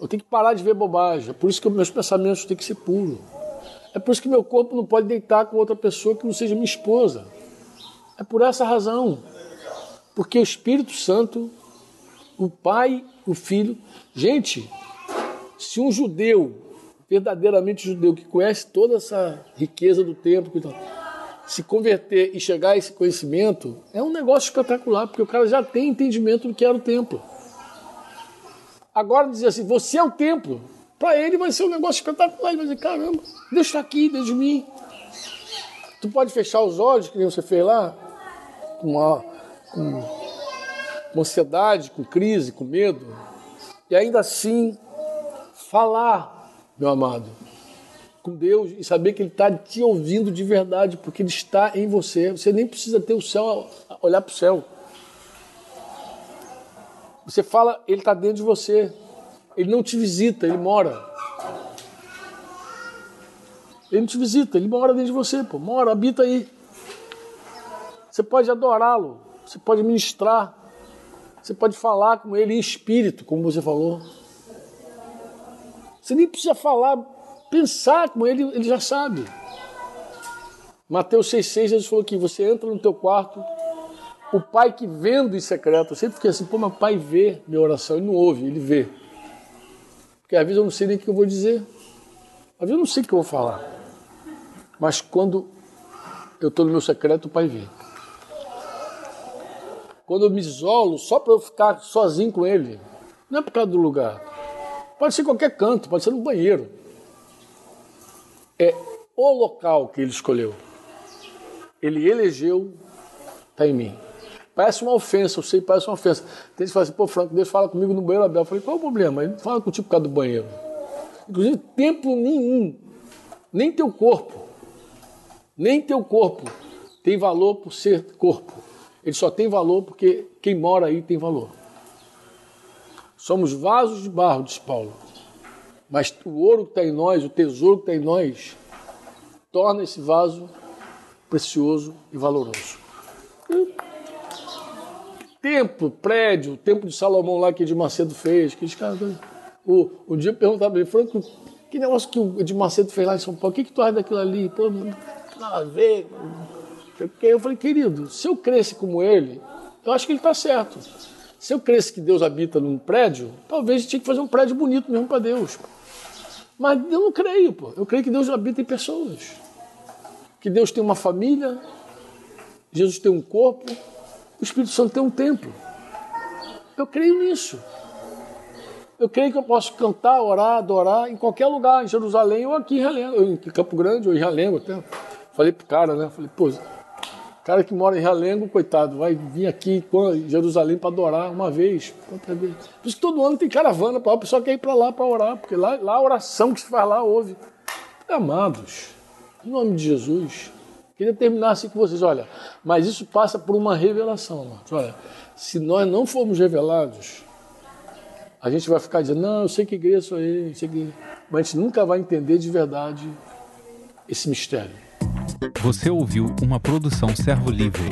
Eu tenho que parar de ver bobagem. É por isso que meus pensamentos têm que ser puros. É por isso que meu corpo não pode deitar com outra pessoa que não seja minha esposa. É por essa razão. Porque o Espírito Santo, o Pai, o Filho. Gente, se um judeu, verdadeiramente judeu, que conhece toda essa riqueza do templo, se converter e chegar a esse conhecimento, é um negócio espetacular, porque o cara já tem entendimento do que era o templo. Agora dizer assim, você é o templo, para ele vai ser um negócio espetacular. Ele vai dizer, caramba, deixa aqui dentro de mim. Tu pode fechar os olhos, que nem você fez lá, com, uma, com ansiedade, com crise, com medo, e ainda assim falar, meu amado com Deus e saber que Ele está te ouvindo de verdade, porque Ele está em você. Você nem precisa ter o céu, olhar para o céu. Você fala, Ele está dentro de você. Ele não te visita, Ele mora. Ele não te visita, Ele mora dentro de você, pô. Mora, habita aí. Você pode adorá-lo, você pode ministrar, você pode falar com Ele em espírito, como você falou. Você nem precisa falar pensar com ele, ele já sabe. Mateus 6,6, Jesus falou que você entra no teu quarto, o pai que vendo em secreto, eu sempre fiquei assim, pô, meu pai vê minha oração, ele não ouve, ele vê. Porque às vezes eu não sei nem o que eu vou dizer, às vezes eu não sei o que eu vou falar. Mas quando eu estou no meu secreto, o pai vê. Quando eu me isolo, só para eu ficar sozinho com ele, não é por causa do lugar. Pode ser qualquer canto, pode ser no banheiro é o local que ele escolheu. Ele elegeu, está em mim. Parece uma ofensa, eu sei, parece uma ofensa. Tem gente que fala assim, pô, Franco, Deus fala comigo no banheiro Abel. Eu falei, qual é o problema? Ele fala contigo por causa do banheiro. Inclusive, templo nenhum, nem teu corpo, nem teu corpo tem valor por ser corpo. Ele só tem valor porque quem mora aí tem valor. Somos vasos de barro, diz Paulo. Mas o ouro que está em nós, o tesouro que está em nós, torna esse vaso precioso e valoroso. Templo, prédio, o templo de Salomão lá que Edir Macedo fez, que caras. O, um dia perguntava para ele, Franco, que negócio que o Edir Macedo fez lá em São Paulo, o que, que tu acha daquilo ali? Pô, nada a ver. Eu falei, querido, se eu cresce como ele, eu acho que ele está certo. Se eu cresce que Deus habita num prédio, talvez tinha que fazer um prédio bonito mesmo para Deus. Mas eu não creio, pô. Eu creio que Deus habita em pessoas. Que Deus tem uma família, Jesus tem um corpo, o Espírito Santo tem um templo. Eu creio nisso. Eu creio que eu posso cantar, orar, adorar em qualquer lugar, em Jerusalém ou aqui em Realengo, em Campo Grande ou em Realengo até. Falei pro cara, né? Falei, pô, cara que mora em Realengo, coitado, vai vir aqui em Jerusalém para adorar uma vez, outra vez. Por isso que todo ano tem caravana para o pessoal quer ir para lá para orar, porque lá, lá a oração que se faz lá ouve. Amados, em nome de Jesus, queria terminar assim com vocês, olha, mas isso passa por uma revelação, amados. Olha, se nós não formos revelados, a gente vai ficar dizendo, não, eu sei que igreja sou eu, sei que... mas a gente nunca vai entender de verdade esse mistério. Você ouviu uma produção Servo Livre.